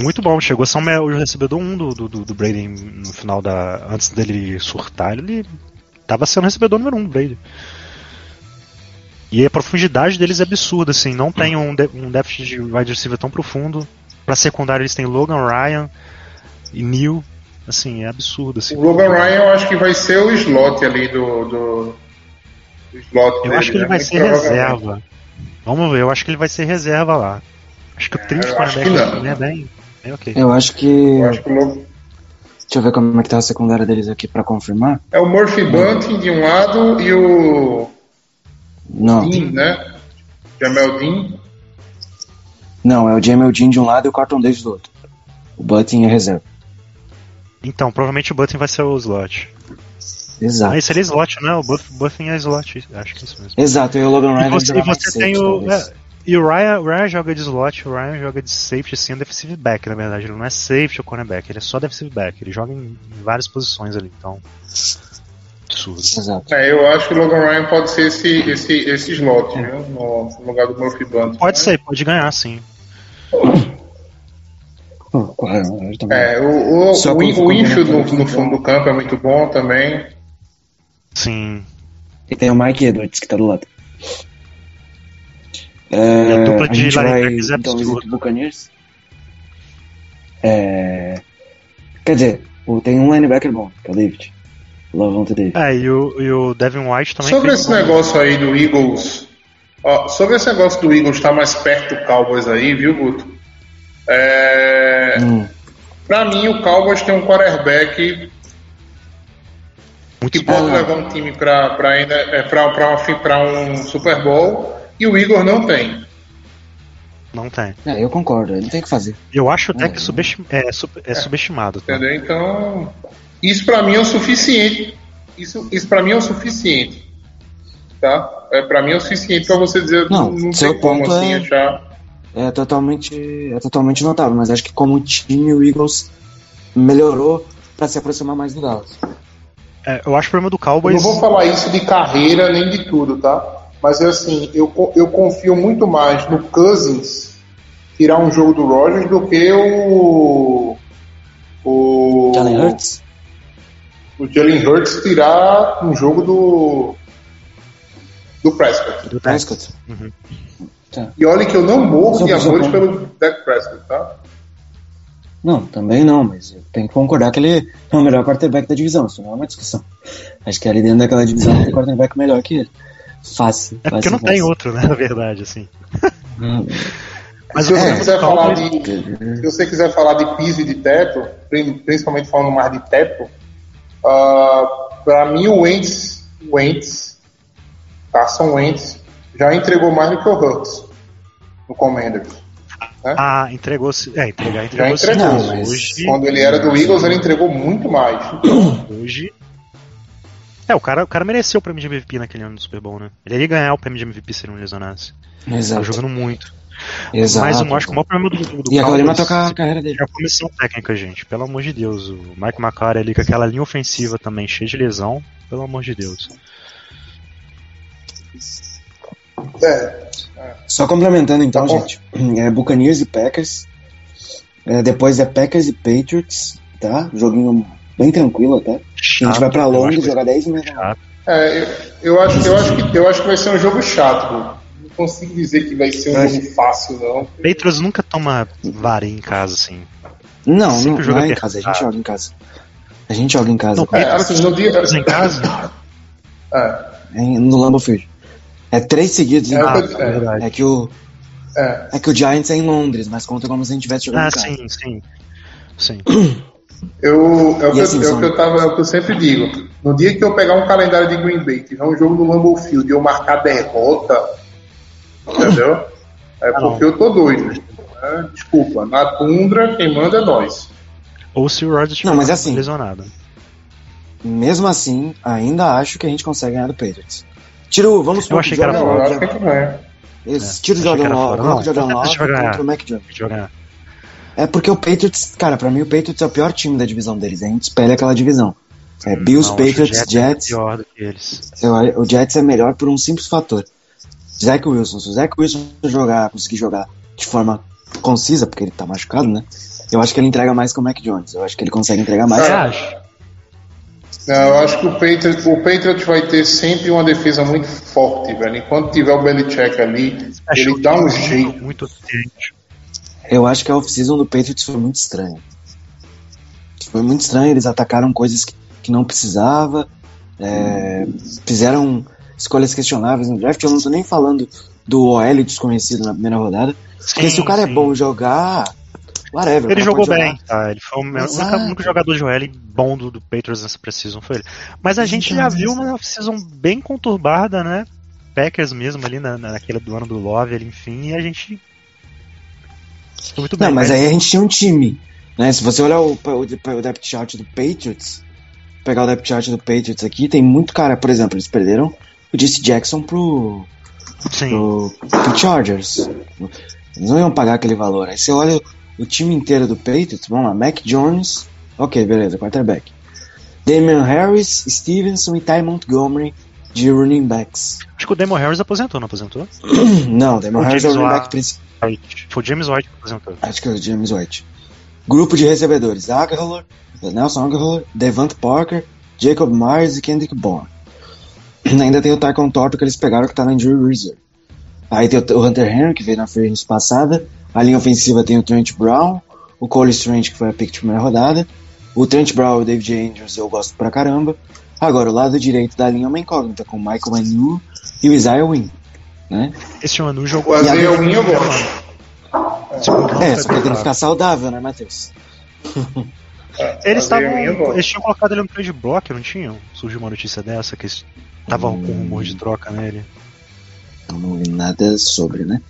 Muito bom, chegou a ser o recebedor 1 do, do, do Brady no final da. Antes dele surtar, ele tava sendo o recebedor número 1 do Brady. E a profundidade deles é absurda, assim, não tem um, de- um déficit de wide receiver tão profundo. Pra secundário eles têm Logan Ryan e Neil. Assim, é absurdo. Assim. O Logan Ryan eu acho que vai ser o slot ali do. do, do slot Eu dele, acho que ele né? vai Muito ser reserva. Vamos ver, eu acho que ele vai ser reserva lá. Acho que o trio de eu acho que cornerback não. é bem, bem ok. Eu acho que. Eu acho que o Deixa eu ver como é que tá a secundária deles aqui pra confirmar. É o Murphy Bunting de um lado e o Não, Dean, né? Jamel Dean. não, é o Jamel Dean de um lado e o Carton Davis do outro. O Button é reserva. Então, provavelmente o Button vai ser o slot. Exato. Ah, esse ele é slot, né? O Buff, Buffin é slot, acho que é isso mesmo. Exato, e o Logan Ryan E você, e você tem o. é, e o Ryan, o Ryan joga de slot, o Ryan joga de safety, assim, é defensive back, na verdade. Ele não é safety ou cornerback, ele é só defensive back. Ele joga em, em várias posições ali, então. Absurdo. Exato. É, eu acho que o Logan Ryan pode ser esse, esse, esse slot, viu? No, no lugar do Murphy Bunting. Pode né? ser, pode ganhar, sim. (coughs) Também. É, o, o, Só o, for o infield no, combinado, no fundo do campo é muito bom também. Sim. E tem o Mike Edwards que tá do lado. E É, a dupla de linebackers é então absurda. Buccaneers. É, quer dizer, tem um linebacker bom, que é o David. Lavonte David. É, e o, e o Devin White também. Sobre esse bom. negócio aí do Eagles, ó, sobre esse negócio do Eagles estar mais perto do Cowboys aí, viu, Guto? É, Hum, pra mim, o Cowboys tem um quarterback Muito que pode Ah. levar um time pra, pra, ainda, é, pra, pra um Super Bowl e o Eagles não tem. Não tem. é, eu concordo, ele tem que fazer. Eu acho até É. que subestim- é, sub- é subestimado. Tá? Entendeu? Então, isso pra mim é o suficiente. Isso, isso pra mim é o suficiente. Tá? É, pra mim é o suficiente pra você dizer Não, não seu tem como ponto assim é- achar. É totalmente, é totalmente notável, mas acho que como time o Eagles melhorou pra se aproximar mais do Dallas. É, eu acho o problema do Eu Cowboys. não vou falar isso de carreira nem de tudo, tá? Mas é assim, eu, eu confio muito mais no Cousins tirar um jogo do Rogers do que o. O. Jalen Hurts? O Jalen Hurts tirar um jogo do. Do Prescott. do Prescott. Uhum. E olha que eu não morro de amores pelo Dak Prescott, tá? Não, também não, mas eu tenho que concordar que ele é o melhor quarterback da divisão, isso não é uma discussão. Acho que ali dentro daquela divisão tem quarterback melhor que ele. Fácil. É porque fácil, não tem fácil. outro, né? Na verdade, assim. Hum, (laughs) Mas Se você problema quiser falar de, se você quiser falar de piso e de teto, prin- principalmente falando mais de teto, ah, para mim o Wentz, o Wentz, Carson Wentz, já entregou mais do que o Hurts no Commanders. Ah, entregou-se. É, entregar, Já entregou-se. entregou. Não, mas hoje, Quando ele era do Eagles, ele entregou muito mais. hoje. É, o cara, o cara mereceu o prêmio de MVP naquele ano do Super Bowl, né? Ele ia ganhar o prêmio de MVP se ele não lesionasse. Tá Exato. jogando muito. Exato. Mas eu acho que o maior problema do, do E aquilo ali vai tocar a carreira dele. é a comissão técnica, gente. Pelo amor de Deus. O Mike McCarthy ali com aquela linha ofensiva também cheia de lesão. Pelo amor de Deus. É, Só complementando então, Tá gente. É Buccaneers e Packers. É, depois é Packers e Patriots, tá? Joguinho bem tranquilo até. A gente vai pra Londres jogar 10 e meia. chato. é, eu, eu acho, eu, acho que, eu acho que vai ser um jogo chato. Gu. consigo dizer que vai ser um jogo fácil, não. Patriots nunca toma varinha em casa, assim. Não, não, Sempre não joga é em casa, a gente joga em casa. A gente joga em casa. Não, É, assim, no dia. Em casa? É, em- no Lambeau Field. É três seguidos em É, casa. é, verdade. É que o é. é que o Giants é em Londres, mas conta como se a gente estivesse jogando Ah, em casa. sim, sim. Sim. (clears throat) Eu, é, o que, eu- assim, é o que eu tava, é o que eu sempre digo. No dia que eu pegar um calendário de Green Bay, tiver um jogo no Lambeau Field e eu marcar derrota, entendeu? É Ah, porque eu tô doido. né? Desculpa, na tundra quem manda é nós. Ou se o Rodgers estiver Não, mas é assim. lesionado. Mesmo assim, ainda acho que a gente consegue ganhar do Patriots. Tira o, vamos Eu achei que era Jordan Não, eu Love, acho que a gente ganha. Esse, tira o Jordan Love, fora. o Não, Jordan (laughs) a Love gente vai ganhar. contra o Mac Jones. É porque o Patriots, cara, pra mim o Patriots é o pior time da divisão deles. A gente espelha aquela divisão. É Bills, Não, acho que o Patriots, é Jets. pior do que eles. Eu- o Jets é melhor por um simples fator. Zach Wilson. Se o Zach Wilson jogar, conseguir jogar de forma concisa, porque ele tá machucado, né? Eu acho que ele entrega mais que o Mac Jones. Eu acho que ele consegue entregar mais. Você É. acha? Não, eu acho que o Patriots, o Patriots vai ter sempre uma defesa muito forte, velho. Enquanto tiver o Belichick ali, Achou ele dá um jeito. Muito quente. Eu acho que a off-season do Patriots foi muito estranha. Foi muito estranho, eles atacaram coisas que, que não precisava, é, fizeram escolhas questionáveis no draft. Eu não tô nem falando do OL desconhecido na primeira rodada, porque se o cara é bom jogar, whatever. Ele jogou bem, tá? Ele foi o meu- único, único jogador de OL bom do, do Patriots nessa precisão foi ele. Mas a gente já viu uma off-season bem conturbada, né? Packers mesmo ali na, naquele do ano do Love, enfim, e a gente. Foi muito bem. Não, mas aí a gente tinha um time. Né? Se você olhar o, o, o depth chart do Patriots, pegar o depth chart do Patriots aqui, tem muito cara, por exemplo, eles perderam o Jesse Jackson pro, Sim. pro, pro Chargers. Eles não iam pagar aquele valor. Aí você olha o time inteiro do Patriots, vamos lá, Mac Jones, ok, beleza, quarterback. Damian Harris, Stevenson e Ty Montgomery de running backs. Acho que o Damon Harris aposentou, não aposentou? (coughs) Não, Damian O Harris é o James running back principal. Foi o James White que aposentou. Acho que é o James White. Grupo de recebedores: Aguilar, Nelson Aguilar, Devante Parker, Jacob Myers e Kendrick Bourne. (coughs) Ainda tem o Tycon Torto que eles pegaram que tá na Injury Reserve. Aí tem o Hunter Henry, que veio na free passada. A linha ofensiva tem o Trent Brown, o Cole Strange, que foi a pick de primeira rodada. O Trent Brown e o David Andrews eu gosto pra caramba. Agora, o lado direito da linha é uma incógnita, com o Michael Manu e o Isaiah Wynn. Né? Esse Manu jogou. O Isaiah E Wynn eu gosto. Round É, foi só que ele tem que ficar saudável, né, Matheus? (laughs) Eles estavam. Gosto. Eles tinham colocado ele no trade block, não tinham? Surgiu uma notícia dessa que eles estavam com rumor de troca nele. Eu não vi nada sobre, né?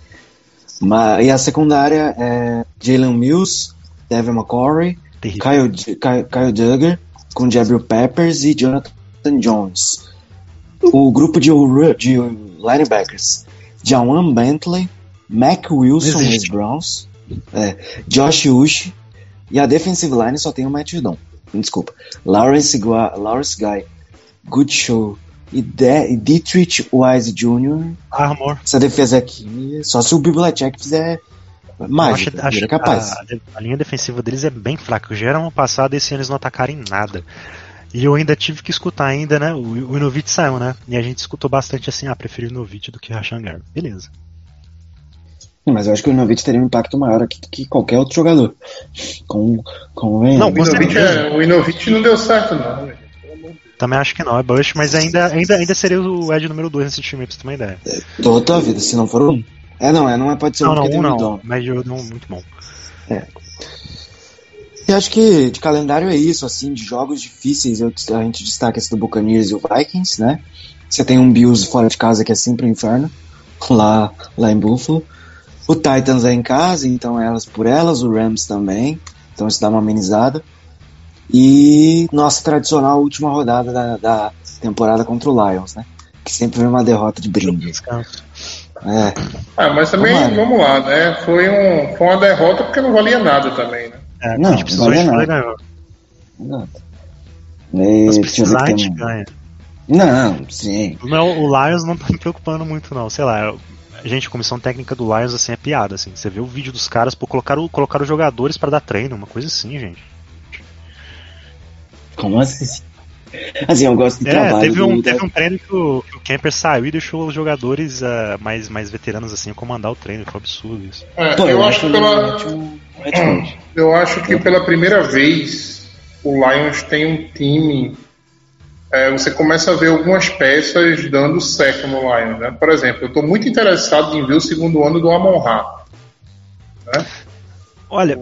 Mas, e a secundária é Jalen Mills, Devin McCory. Kyle, Kyle, Kyle Duggar, com Jabril Peppers e Jonathan Jones. O grupo de, de linebackers: Jawan Bentley, Mac Wilson, ex Browns, é, Josh Ush, e a defensive line só tem o Matt Judon. Desculpa. Lawrence, Gua- Lawrence Guy, Goodshow e, De e Dietrich Wise Jr. Armor. Essa defesa aqui, só se o Bibliotech fizer mágica, acho- acho vira que capaz. A, a linha defensiva deles é bem fraca. Já era ano passado, esse ano eles não atacaram em nada. E eu ainda tive que escutar ainda, né? O, o Inovit saiu, né? E a gente escutou bastante assim, ah, prefiro o Inovit do que Gary. Beleza. Mas eu acho que o Inovich teria um impacto maior aqui do que qualquer outro jogador. Com, com Não, O Inovich, é- o Inovich não deu certo, não. velho. Também acho que não, é Bush, mas ainda, ainda, ainda seria o Ed número 2 nesse time, pra você ter uma ideia. toda a vida, se não for um. É, não, é, não é, pode ser Não, um não, porque um não. Dom. Mas eu não muito bom. E acho que de calendário é isso, assim, de jogos difíceis, eu, a gente destaca esse do Buccaneers e o Vikings, né? Você tem um Bills fora de casa que é sempre um inferno, lá, lá em Buffalo. O Titans é em casa, então elas por elas, o Rams também, então isso dá uma amenizada. E nossa tradicional última rodada da, da temporada contra o Lions, né? Que sempre vem uma derrota de brinde. É, Ah, mas também, Tomara. vamos lá, né? Foi, um, foi uma derrota porque não valia nada também? É, Não, a gente precisou, não a gente valia foi, ganhou. exato. E, Mas precisar, a gente ganha. Não, sim. Não, o Lions não tá me preocupando muito, não. Sei lá, gente, a comissão técnica do Lions assim é piada, assim. Você vê o vídeo dos caras, pô, colocaram, colocaram os jogadores pra dar treino, uma coisa assim, gente. Como assim? (laughs) Assim, eu gosto do É, trabalho teve um, teve um treino que o, que o Camper saiu e deixou os jogadores ah, mais, mais veteranos assim comandar o treino. Foi um absurdo isso. É, Pô, eu, acho que pela, um (clears throat) eu acho que pela primeira vez o Lions tem um time. é, você começa a ver algumas peças dando certo no Lions. Né? Por exemplo, eu estou muito interessado em ver o segundo ano do Amon Ra. Olha,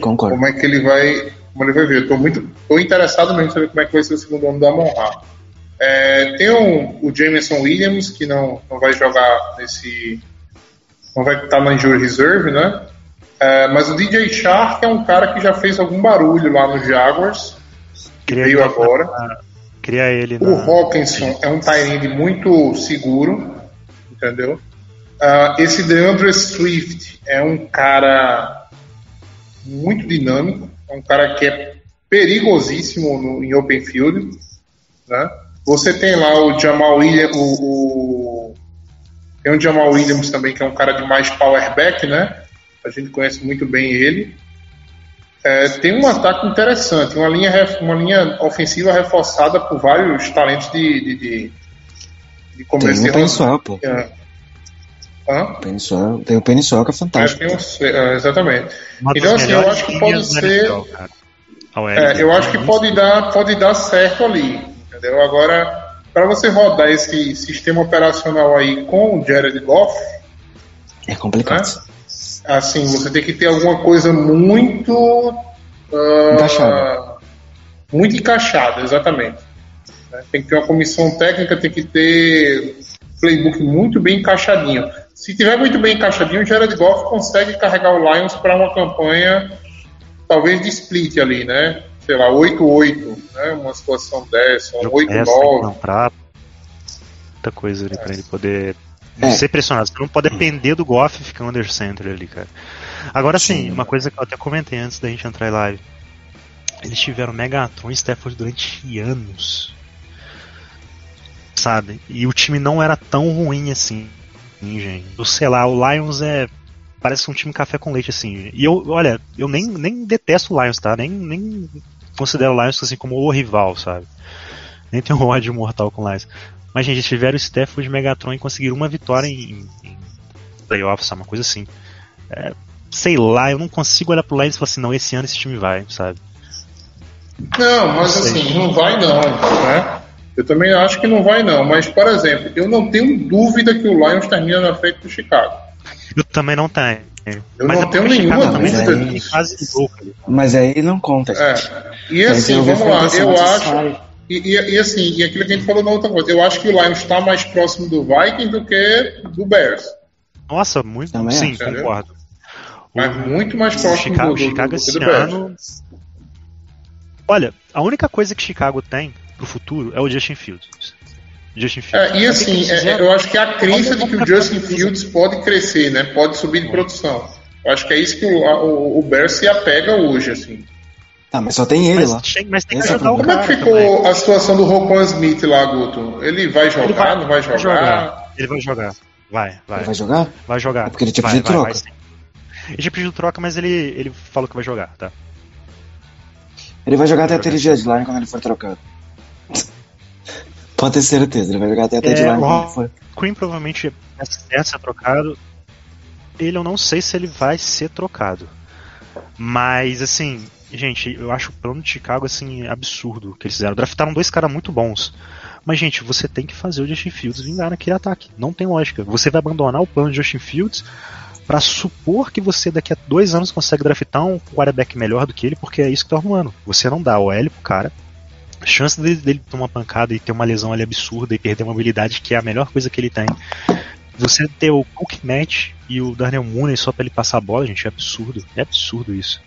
Concordo. Como é que ele vai. Como ele vai ver. Eu tô muito. tô interessado mesmo em saber como é que vai ser o segundo ano do Amon Ra. É, tem um- o Jameson Williams, que não, não vai jogar nesse. Não vai estar na injury reserve, né? É, mas o DJ Shark é um cara que já fez algum barulho lá no Jaguars. queria veio agora. na- queria ele O na. Hawkinson é um Tyrande muito seguro, entendeu? Ah, esse DeAndre Swift é um cara muito dinâmico, é um cara que é perigosíssimo no- em open field, né? Você tem lá o Jamal Williams, o, o- tem o Jamal Williams também que é um cara de mais power back, né? A gente conhece muito bem ele. É, tem um ataque interessante, uma linha, uma linha ofensiva reforçada por vários talentos de, de, de, de Tem começo de o Penissuel, pô. É. Hã? Tem o Penissuel que é É, fantástico. tem um- é, exatamente. uma Então, assim, eu acho que pode ser-. É, eu acho que pode dar, pode dar certo ali, entendeu? Agora, para você rodar esse sistema operacional aí com o Jared Goff, É complicado. Né? assim, você tem que ter alguma coisa muito ah, Encaixada. muito encaixada, exatamente. Né? Tem que ter uma comissão técnica, tem que ter playbook muito bem encaixadinho. Se tiver muito bem encaixadinho, o Jared Goff consegue carregar o Lions para uma campanha talvez de split ali, né? Sei lá, 8-8, né? Uma situação dessa, um Jogo extra, tem que 8-9. comprar muita coisa ali pra ele poder É. ser pressionado. Você não pode depender do Goff ficar under center ali, cara. Agora sim, Sim. uma coisa que eu até comentei antes da gente entrar em live. Eles tiveram Megatron e Stafford durante anos. Sabe? E o time não era tão ruim assim, gente. Eu sei lá, o Lions é. Parece um time café com leite, assim. E eu, olha, eu nem, nem detesto o Lions, tá? Nem, nem considero o Lions assim como o rival, sabe? Nem tenho (laughs) ódio mortal com o Lions. Mas, gente, tiveram o Stafford Megatron e conseguiram uma vitória em, em playoffs, sabe? Uma coisa assim. É, sei lá, eu não consigo olhar pro Lions e falar assim, não, esse ano esse time vai, sabe? Não, mas assim, não vai não, né? Eu também acho que não vai não. Mas, por exemplo, eu não tenho dúvida que o Lions termina na frente do Chicago. Eu também não tenho. Eu Mas não é tenho nenhuma dúvida disso. Mas aí não conta. É. E assim, vamos lá, eu acho. E, e- e assim, e aquilo que a gente falou na outra coisa, eu acho que o Lions está mais próximo do Vikings do que do Bears. Nossa, muito. Também sim, acho. concordo. Mas O- muito mais próximo Chicago, do, do, Chicago do, esse do Bears. ano. Olha, a única coisa que Chicago tem pro futuro é o Justin Fields. Justin Fields. É, e assim, é, é, eu acho que a crença de que o Justin Fields pode crescer, né? Pode subir de produção. Eu acho que é isso que o, o, o Bears se apega hoje, assim. Tá, mas só tem ele mas, lá. tem- mas tem que é o ajudar o Como é que ficou também. a situação do Roquan Smith lá, Guto? Ele vai jogar, não vai jogar? Ele vai jogar. Vai, vai. Ele vai jogar? Vai jogar. É porque ele tinha vai, pedido vai, troca. vai, ele tinha pedido troca, mas ele, ele falou que vai jogar, tá? Ele vai jogar até a deadline quando ele for trocado. Pode ter certeza, ele vai jogar até a É, deadline o quando ele for. Queen provavelmente certo ser trocado. Ele eu não sei se ele vai ser trocado. Mas assim, gente, eu acho o plano de Chicago assim absurdo que eles fizeram. Draftaram dois caras muito bons. Mas gente, você tem que fazer o Justin Fields vingar naquele ataque. Não tem lógica. Você vai abandonar o plano de Justin Fields pra supor que você daqui a dois anos consegue draftar um quarterback melhor do que ele, porque é isso que tá arrumando. Você não dá OL pro cara. A chance dele, dele tomar uma pancada e ter uma lesão ali absurda e perder uma habilidade que é a melhor coisa que ele tem. Você ter o Cook Match e o Daniel Mooney só pra ele passar a bola, gente, é absurdo. É absurdo isso.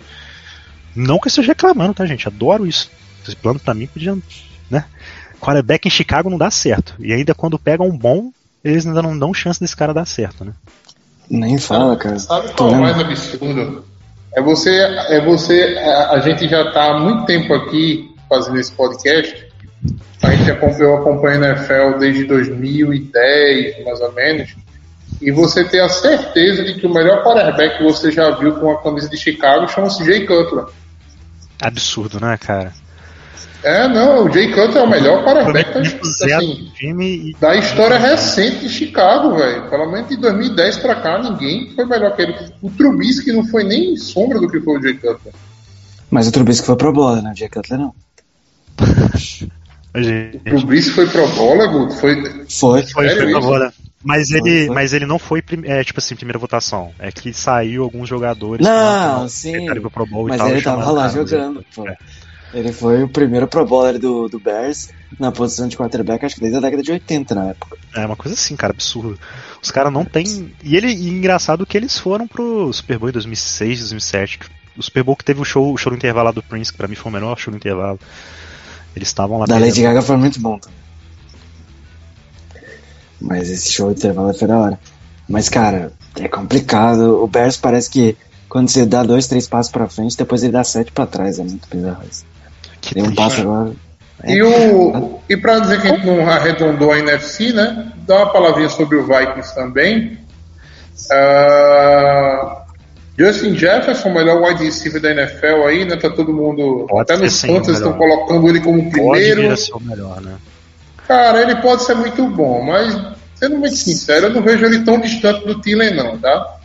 Não que eu esteja reclamando, tá, gente? Adoro isso. Esse plano pra mim podia. né? Quarterback em Chicago não dá certo. E ainda quando pega um bom, eles ainda não dão chance desse cara dar certo, né? Nem fala, cara. Sabe qual é o mais absurdo? É você, é você, a, a gente já está há muito tempo aqui fazendo esse podcast. A gente acompanhou, eu acompanho a NFL desde 2010, mais ou menos. E você ter a certeza de que o melhor quarterback que você já viu com a camisa de Chicago chama-se Jay Cutler. Absurdo, né, cara? É, não, o Jay Cutler é o melhor quarterback da, assim, e da história recente de Chicago, velho. Pelo menos de 2010 pra cá, ninguém foi melhor que ele. O Trubisky não foi nem sombra do que foi o Jay Cutler. Mas o Trubisky foi pro bola, né? O Jay Cutler não. (laughs) gente O Trubisky foi pro bola, Guto? Foi. Foi. foi, foi isso? bola. Mas ele, foi. mas ele não foi, é, tipo assim, primeira votação. É que saiu alguns jogadores. Não, que sim. pro Pro Bowl e Mas tal, ele e tava lá jogando, pô. É. Ele foi o primeiro pro bowler do, do Bears na posição de quarterback, acho que desde a década de 80 na época. É uma coisa assim, cara, absurdo. Os caras não tem. E ele e engraçado que eles foram pro Super Bowl em 2006, 2007. O Super Bowl que teve o show, o show do intervalo lá do Prince, que pra mim foi o menor show do intervalo. Eles estavam lá Da. Lady Gaga foi muito bom também. Mas esse show de intervalo foi da hora. Mas, cara, é complicado. O Bears parece que quando você dá dois, três passos pra frente, depois ele dá sete pra trás. É muito bizarro isso. Que Tem um triste. passo agora. E, o, e pra dizer que a gente não arredondou a NFC, né? Dá uma palavrinha sobre o Vikings também. Ah, Justin Jefferson, melhor wide receiver da NFL aí, né? Tá todo mundo. Pode até nos Panthers estão colocando ele como Pode vir primeiro. a ser o melhor, né? Cara, ele pode ser muito bom, mas sendo muito sincero, eu não vejo ele tão distante do Thielen, não, tá?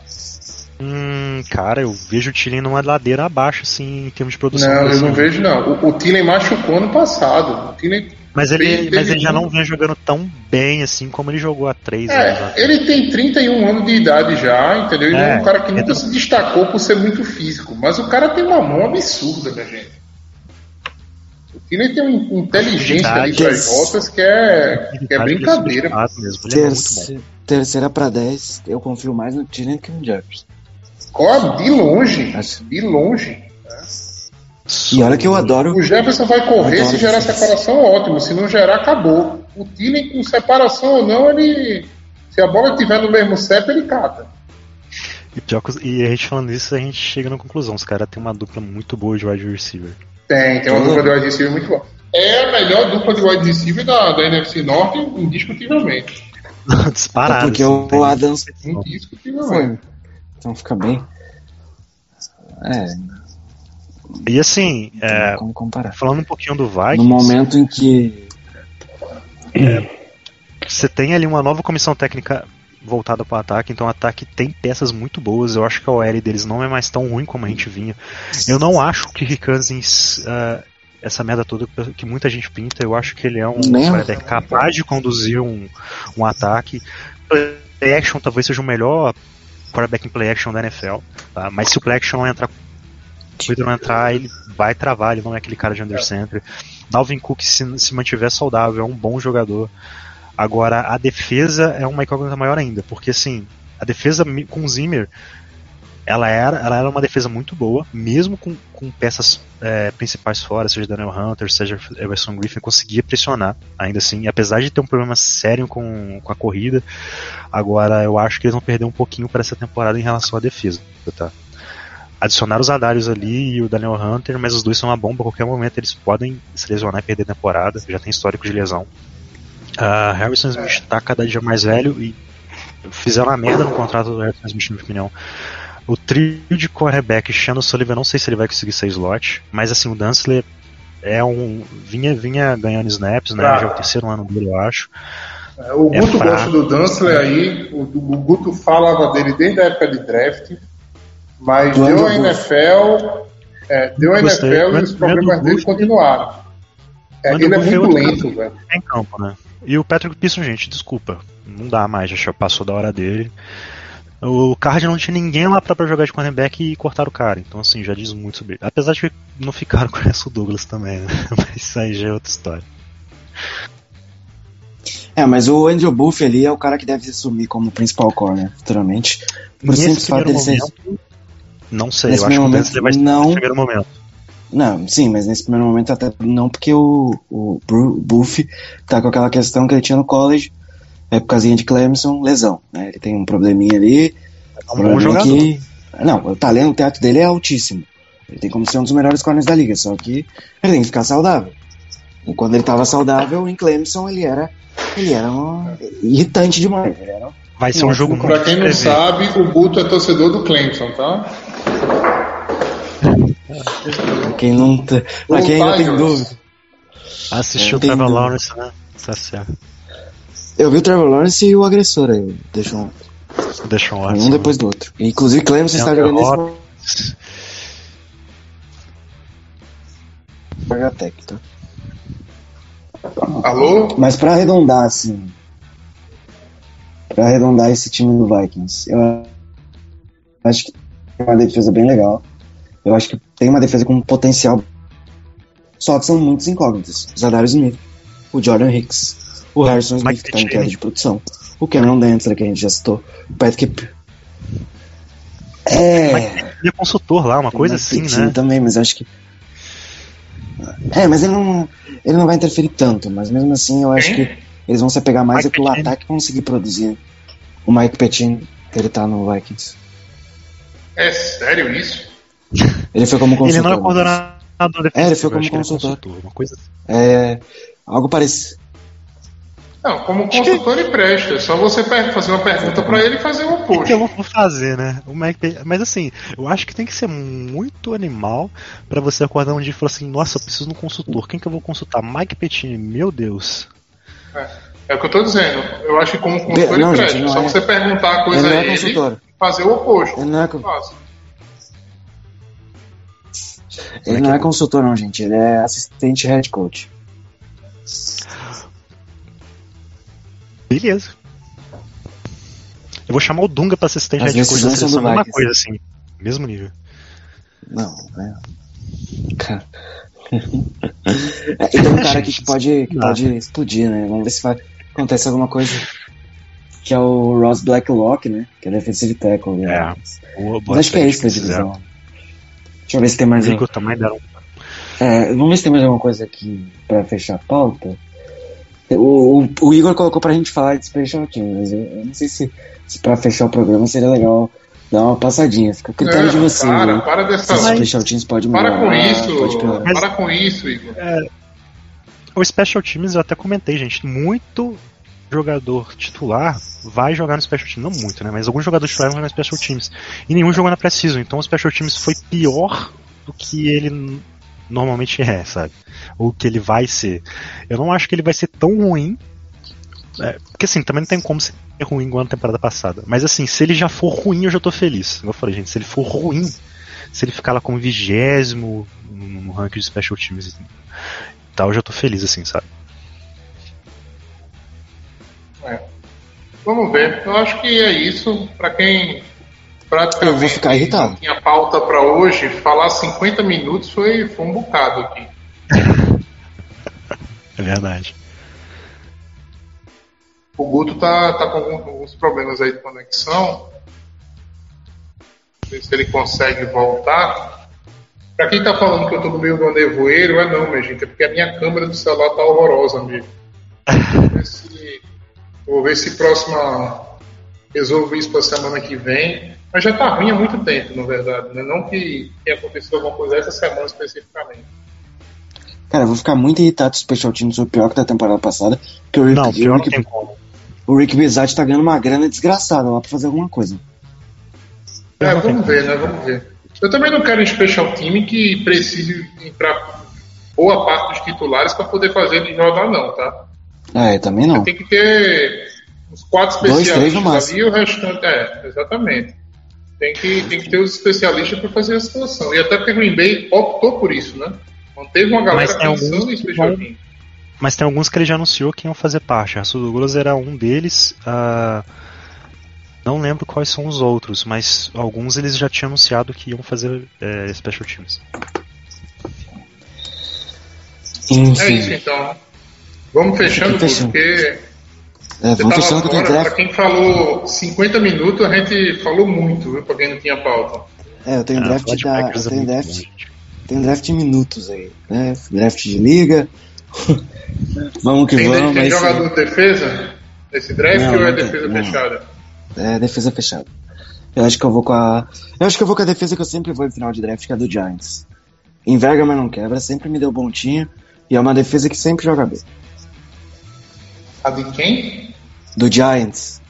Hum, cara, eu vejo o Tillen numa ladeira abaixo, assim, em termos de produção. Não, eu não vejo, não. O, o Thielen machucou ano passado. O Thielen Mas ele, Ele mas ele já não vem jogando tão bem assim como ele jogou há três anos. É, atrás. ele tem 31 anos de idade já, entendeu? Ele é, É, um cara que nunca então- se destacou por ser muito físico, mas o cara tem uma mão absurda, minha gente. O Tiner tem uma inteligência ali para as voltas que é, que é Ele brincadeira. mesmo. Ele é muito bom. Terce- terceira pra 10, eu confio mais no Tillen que no Jefferson. Ó, de longe, de longe. E olha que eu adoro. O Jefferson vai correr se gerar separação, ótimo. Se não gerar, acabou. O Tiner com separação ou não, ele. Se a bola estiver no mesmo CEP, ele cata. E, pior que os- e a gente falando isso, a gente chega na conclusão. Os caras têm uma dupla muito boa de wide receiver. Tem, tem uma Uhum. dupla de wide receiver muito boa. É a melhor dupla de wide receiver da, da NFC Norte, indiscutivelmente. (laughs) Disparado. É porque o tem- Adams Indiscutivelmente. Então fica bem. É, E assim, é, como comparar. falando um pouquinho do Vikings, No momento em que. você tem ali uma nova comissão técnica voltada para o ataque, então o ataque tem peças muito boas. Eu acho que a OL deles não é mais tão ruim como a gente vinha. Eu não acho que Kirk Cousins, ah, essa merda toda que muita gente pinta, eu acho que ele é um quarterback capaz de conduzir um, um ataque. Play action talvez seja o melhor quarterback em play action da NFL, tá? mas se o play action não entrar corrida não entrar, ele vai travar, ele não é aquele cara de under center. Dalvin Cook, se, se mantiver saudável, é um bom jogador. Agora, a defesa é uma incógnita maior ainda, porque assim, a defesa com o Zimmer, ela era, ela era uma defesa muito boa, mesmo com, com peças é, principais fora, seja Daniel Hunter, seja Everson Griffin, conseguia pressionar, ainda assim, apesar de ter um problema sério com, com a corrida. Agora, eu acho que eles vão perder um pouquinho para essa temporada em relação à defesa, tá? Adicionar os Adários ali e o Daniel Hunter, mas os dois são uma bomba, a qualquer momento eles podem se lesionar e perder a temporada, já tem histórico de lesão. Uh, Harrison Smith está cada dia mais velho e fizeram a merda no contrato do Harrison Smith, na minha opinião. O trio de cornerback, Shannon Sullivan, não sei se ele vai conseguir ser slot, mas assim, o Dantzler é um. vinha, vinha ganhando snaps, né? Já é o terceiro ano dele, eu acho. É, O É Guto fraco. gosta do Dantzler aí, o, o Guto falava dele desde a época de draft, mas Do deu a. NFL, é, deu a Gostei. NFL e os o problemas dele continuaram. É, ele é muito lento, velho. É em campo, né? E o Patrick Pearson, gente, desculpa. Não dá mais, já passou da hora dele. O Card não tinha ninguém lá pra, jogar de cornerback e cortar o cara. Então, assim, já diz muito sobre ele. Apesar de que não ficaram (laughs) com o Douglas também, né? (laughs) Mas isso aí já é outra história. É, mas o Andrew Buff ali é o cara que deve assumir como principal corner futuramente. Por Nesse simples fato dele primeiro ser. Não sei, Nesse eu acho que o primeiro Dantzler vai no não. primeiro momento. Não, sim, mas nesse primeiro momento até não, porque o, o Buff tá com aquela questão que ele tinha no college, épocazinha de Clemson, lesão, né? Ele tem um probleminha ali. É um bom jogador. que- Não, o talento, o teto dele é altíssimo. Ele tem como ser um dos melhores corners da liga, só que ele tem que ficar saudável. E quando ele tava saudável, em Clemson, ele era, ele era um irritante demais. Ele era Vai ser um jogo muito Pra quem não sabe, o Guto é torcedor do Clemson, tá? Pra quem não, te- pra quem ainda tem dúvida. Assistiu É, o Trevor Lawrence, né? Tá certo. Eu vi o Trevor Lawrence e o agressor aí. Deixou um, Deixa um Watson. um depois do outro. Inclusive, Clemson está jogando esse Hopkins. Georgia Tech, tá? Alô? Mas pra arredondar, assim. Pra arredondar esse time do Vikings, eu acho que tem uma defesa bem legal. Eu acho que tem uma defesa com potencial. Só que são muitas incógnitas. O Zadarius Smith, o Jordan Hicks, o Harrison Smith, Mike que tá em Pettine. queda de produção, o Cameron Dantzler, que a gente já citou, o Patrick. É. Ele é consultor lá, uma coisa assim, Pettine né? também, mas acho que. É, mas ele não, ele não vai interferir tanto, mas mesmo assim eu acho que eles vão se apegar mais Mike é pelo Pettine. ataque conseguir produzir o Mike Pettine, que ele tá no Vikings. É sério isso? Ele foi como Ele consultor. não é mas- coordenador defensivo. É, ele foi como ele é consultor. Uma coisa assim. É. Algo parecido. Não, como consultor ele presta. É só você fazer uma pergunta pra ele e fazer o O que eu oposto. vou fazer, né? O Mike Pe- Mas assim, eu acho que tem que ser muito animal pra você acordar um dia e falar assim: nossa, eu preciso de um consultor. Quem que eu vou consultar? Mike Pettine, meu Deus. É o que eu tô dizendo. Eu acho que como consultor Não, ele gente, presta. só é- você perguntar a coisa Ele não a é ele consultor. e fazer o oposto. Ele não é, ele não é consultor, não, gente. Ele é assistente head coach. Beleza. Eu vou chamar o Dunga pra assistente As de coisa da seleção, do mesma coisa assim. Mesmo nível. Não, né? Cara. É, e tem um cara aqui que (laughs) pode, que Ah. pode explodir, né? Vamos ver se vai acontecer alguma coisa. Que é o Ross Blacklock, né? Que é defensive tackle. É. Mas acho que é isso da divisão. Deixa eu ver se tem mais. um. Deram. É, vamos ver se tem mais alguma coisa aqui pra fechar a pauta. O, o, o Igor colocou pra gente falar de Special Teams, mas eu, eu não sei se, se pra fechar o programa seria legal dar uma passadinha. Fica a critério de Não, você, para, né? para dessa. Se Special Teams pode melhorar. Para com isso. Pode piorar. Mas- Para com isso, Igor. O Special Teams eu até comentei, gente. Muito jogador titular vai jogar no Special Teams. Não muito, né? Mas alguns jogadores titulares vão jogar no Special Teams. E nenhum jogou na Precision. Então o Special Teams foi pior do que ele normalmente é, sabe? Ou que ele vai ser. Eu não acho que ele vai ser tão ruim. é, porque assim, também não tem como ser ruim igual na temporada passada. Mas assim, se ele já for ruim, eu já tô feliz. Eu falei, gente, se ele for ruim, se ele ficar lá como vigésimo no, no ranking de Special Teams e tal, eu já tô feliz, assim, sabe? Vamos ver. Eu acho que é isso. Pra quem praticamente Eu vou ficar irritado. tinha pauta pra hoje, falar 50 minutos foi, foi um bocado aqui. (laughs) É verdade. O Guto tá, tá com alguns problemas aí de conexão. Sei se ele consegue voltar. Pra quem tá falando que eu tô no meio do nevoeiro, é não, minha gente. É porque a minha câmera do celular tá horrorosa mesmo. (laughs) Ver se, vou ver se próxima resolvo isso pra semana que vem. Mas já tá ruim há muito tempo, na verdade. Né? Não que tenha acontecido alguma coisa essa semana especificamente. Cara, eu vou ficar muito irritado se o Special Teams for pior que da temporada passada. Porque o Rick, Não, o pior não Rick, tem como. o Rick Bizat tá ganhando uma grana desgraçada lá pra fazer alguma coisa. É, vamos ver, né? Vamos ver. Eu também não quero um special time que precise entrar boa parte dos titulares para poder fazer ele rodar, não, tá? É, também não. Tem que ter uns quatro Dois, especialistas ali e o restante. É, exatamente. Tem que, tem que ter os especialistas para fazer a situação. E até porque o Green Bay optou por isso, né? Manteve uma galera pensando alguns em que special. Mas tem alguns que ele já anunciou que iam fazer parte. Russell Douglas era um deles. ah, não lembro quais são os outros, mas alguns eles já tinham anunciado que iam fazer é, Special Teams. É Enfim. isso então. Vamos fechando, fechando. porque É, você vamos fechando que draft. pra quem falou 50 minutos, a gente falou muito, viu? Pra quem não tinha pauta. É, eu tenho Ah, draft de da. Eu tenho draft. gente. Tem draft em minutos aí, né? Draft de liga. (laughs) vamos que Tem, vamos, tem mas jogador de defesa? Esse draft Não, ou é defesa não. fechada? é defesa fechada. Eu acho que eu vou com a. Eu acho que eu vou com a defesa que eu sempre vou em final de draft, que é a do Giants. Enverga, mas não quebra, sempre me deu pontinho. E é uma defesa que sempre joga bem. A de quem? Do Giants.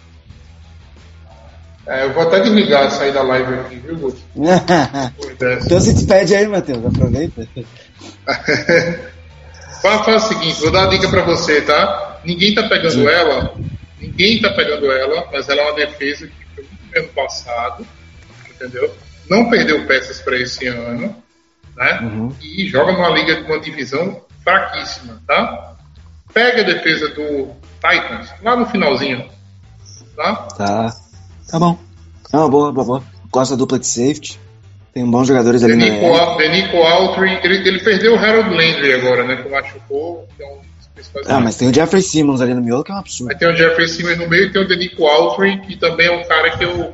É, eu vou até desligar sair da live aqui, viu, Guto? (laughs) Então se despede aí, Matheus, aproveita. (laughs) Faz, o seguinte, vou dar uma dica pra você, tá? Ninguém tá pegando ela, ninguém tá pegando ela, mas ela é uma defesa que foi muito bem ano passado, entendeu? Não perdeu peças para esse ano, né? Uhum. E joga numa liga de uma divisão fraquíssima, tá? Pega a defesa do Titans lá no finalzinho, tá? Tá. Tá bom. É uma boa, boa, boa. Gosto da dupla de safety. Tem bons jogadores ali na Denico. Al- Denico Autry, ele, ele perdeu o Harold Landry agora, né? Que machucou, é um principais. Ah, mas tem o Jeffrey Simmons ali no miolo que é um absurdo. Aí tem o Jeffrey Simmons no meio e tem o Denico Autry, que também é um cara que eu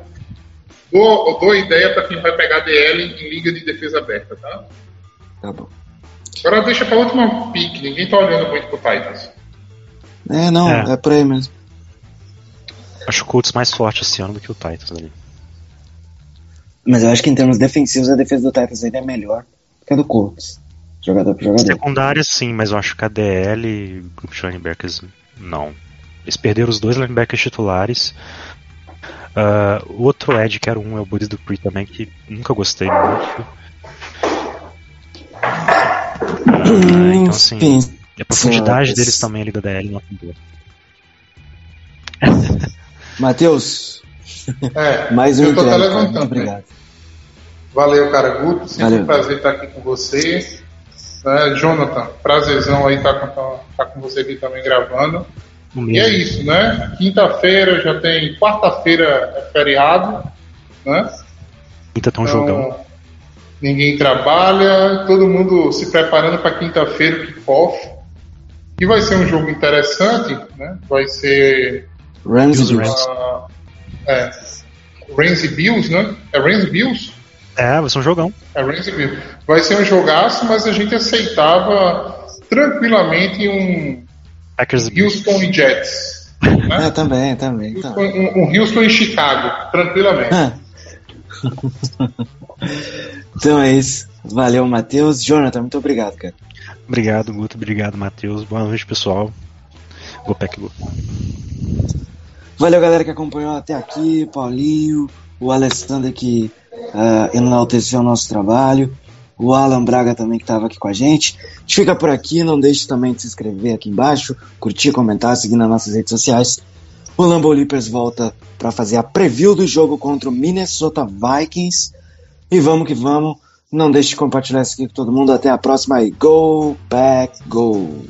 dou, eu dou ideia para quem vai pegar DL em liga de defesa aberta, tá? Tá bom. Agora deixa pra última pick, ninguém tá olhando muito pro Titans. É, não, É. é, por aí mesmo. Acho o Colts mais forte esse ano do que o Titans ali. Mas eu acho que em termos defensivos a defesa do Titans ainda é melhor que a do Colts. Jogador por jogador. Secundária sim, mas eu acho que a DL e o grupo de linebackers não. Eles perderam os dois linebackers titulares. Ah, o outro Ed, que era um, é o Buddy Dupree também, que nunca gostei muito. Ah, então assim, Enfim, a profundidade Sim, deles também ali da DL não é. (laughs) Matheus, É, (laughs) mais um eu tô até levantando. Muito né? obrigado. Valeu, cara. Guto, sempre Valeu. um prazer estar aqui com você. É, Jonathan, prazerzão aí estar com, tá com você aqui também gravando. O E é isso, né? Quinta-feira já tem. Quarta-feira é feriado, né? Quinta tá um Então, jogão. Ninguém trabalha, todo mundo se preparando para quinta-feira, o kickoff. E vai ser um jogo interessante, né? Vai ser. Rams e Bills, é, Rams e Bills, né? É Rams e Bills? É, vai ser um jogão. É Rams e Bills. Vai ser um jogaço, mas a gente aceitava tranquilamente um Packers. Houston e Jets. (laughs) É, Né? também, também. Houston- Tá. um, um Houston e Chicago, tranquilamente. Ah. (laughs) então é isso. Valeu, Matheus. Jonathan, muito obrigado, cara. Obrigado, Guto. Obrigado, Matheus. Boa noite, pessoal. Go Pack Go. Valeu, galera que acompanhou até aqui. Paulinho, o Alessandro que ah, enalteceu o nosso trabalho. O Alan Braga também que estava aqui com a gente. A gente fica por aqui. Não deixe também de se inscrever aqui embaixo, curtir, comentar, seguir nas nossas redes sociais. O Lambo Leapers volta para fazer a preview do jogo contra o Minnesota Vikings. E vamos que vamos. Não deixe de compartilhar isso aqui com todo mundo. Até a próxima aí. Go, back, go.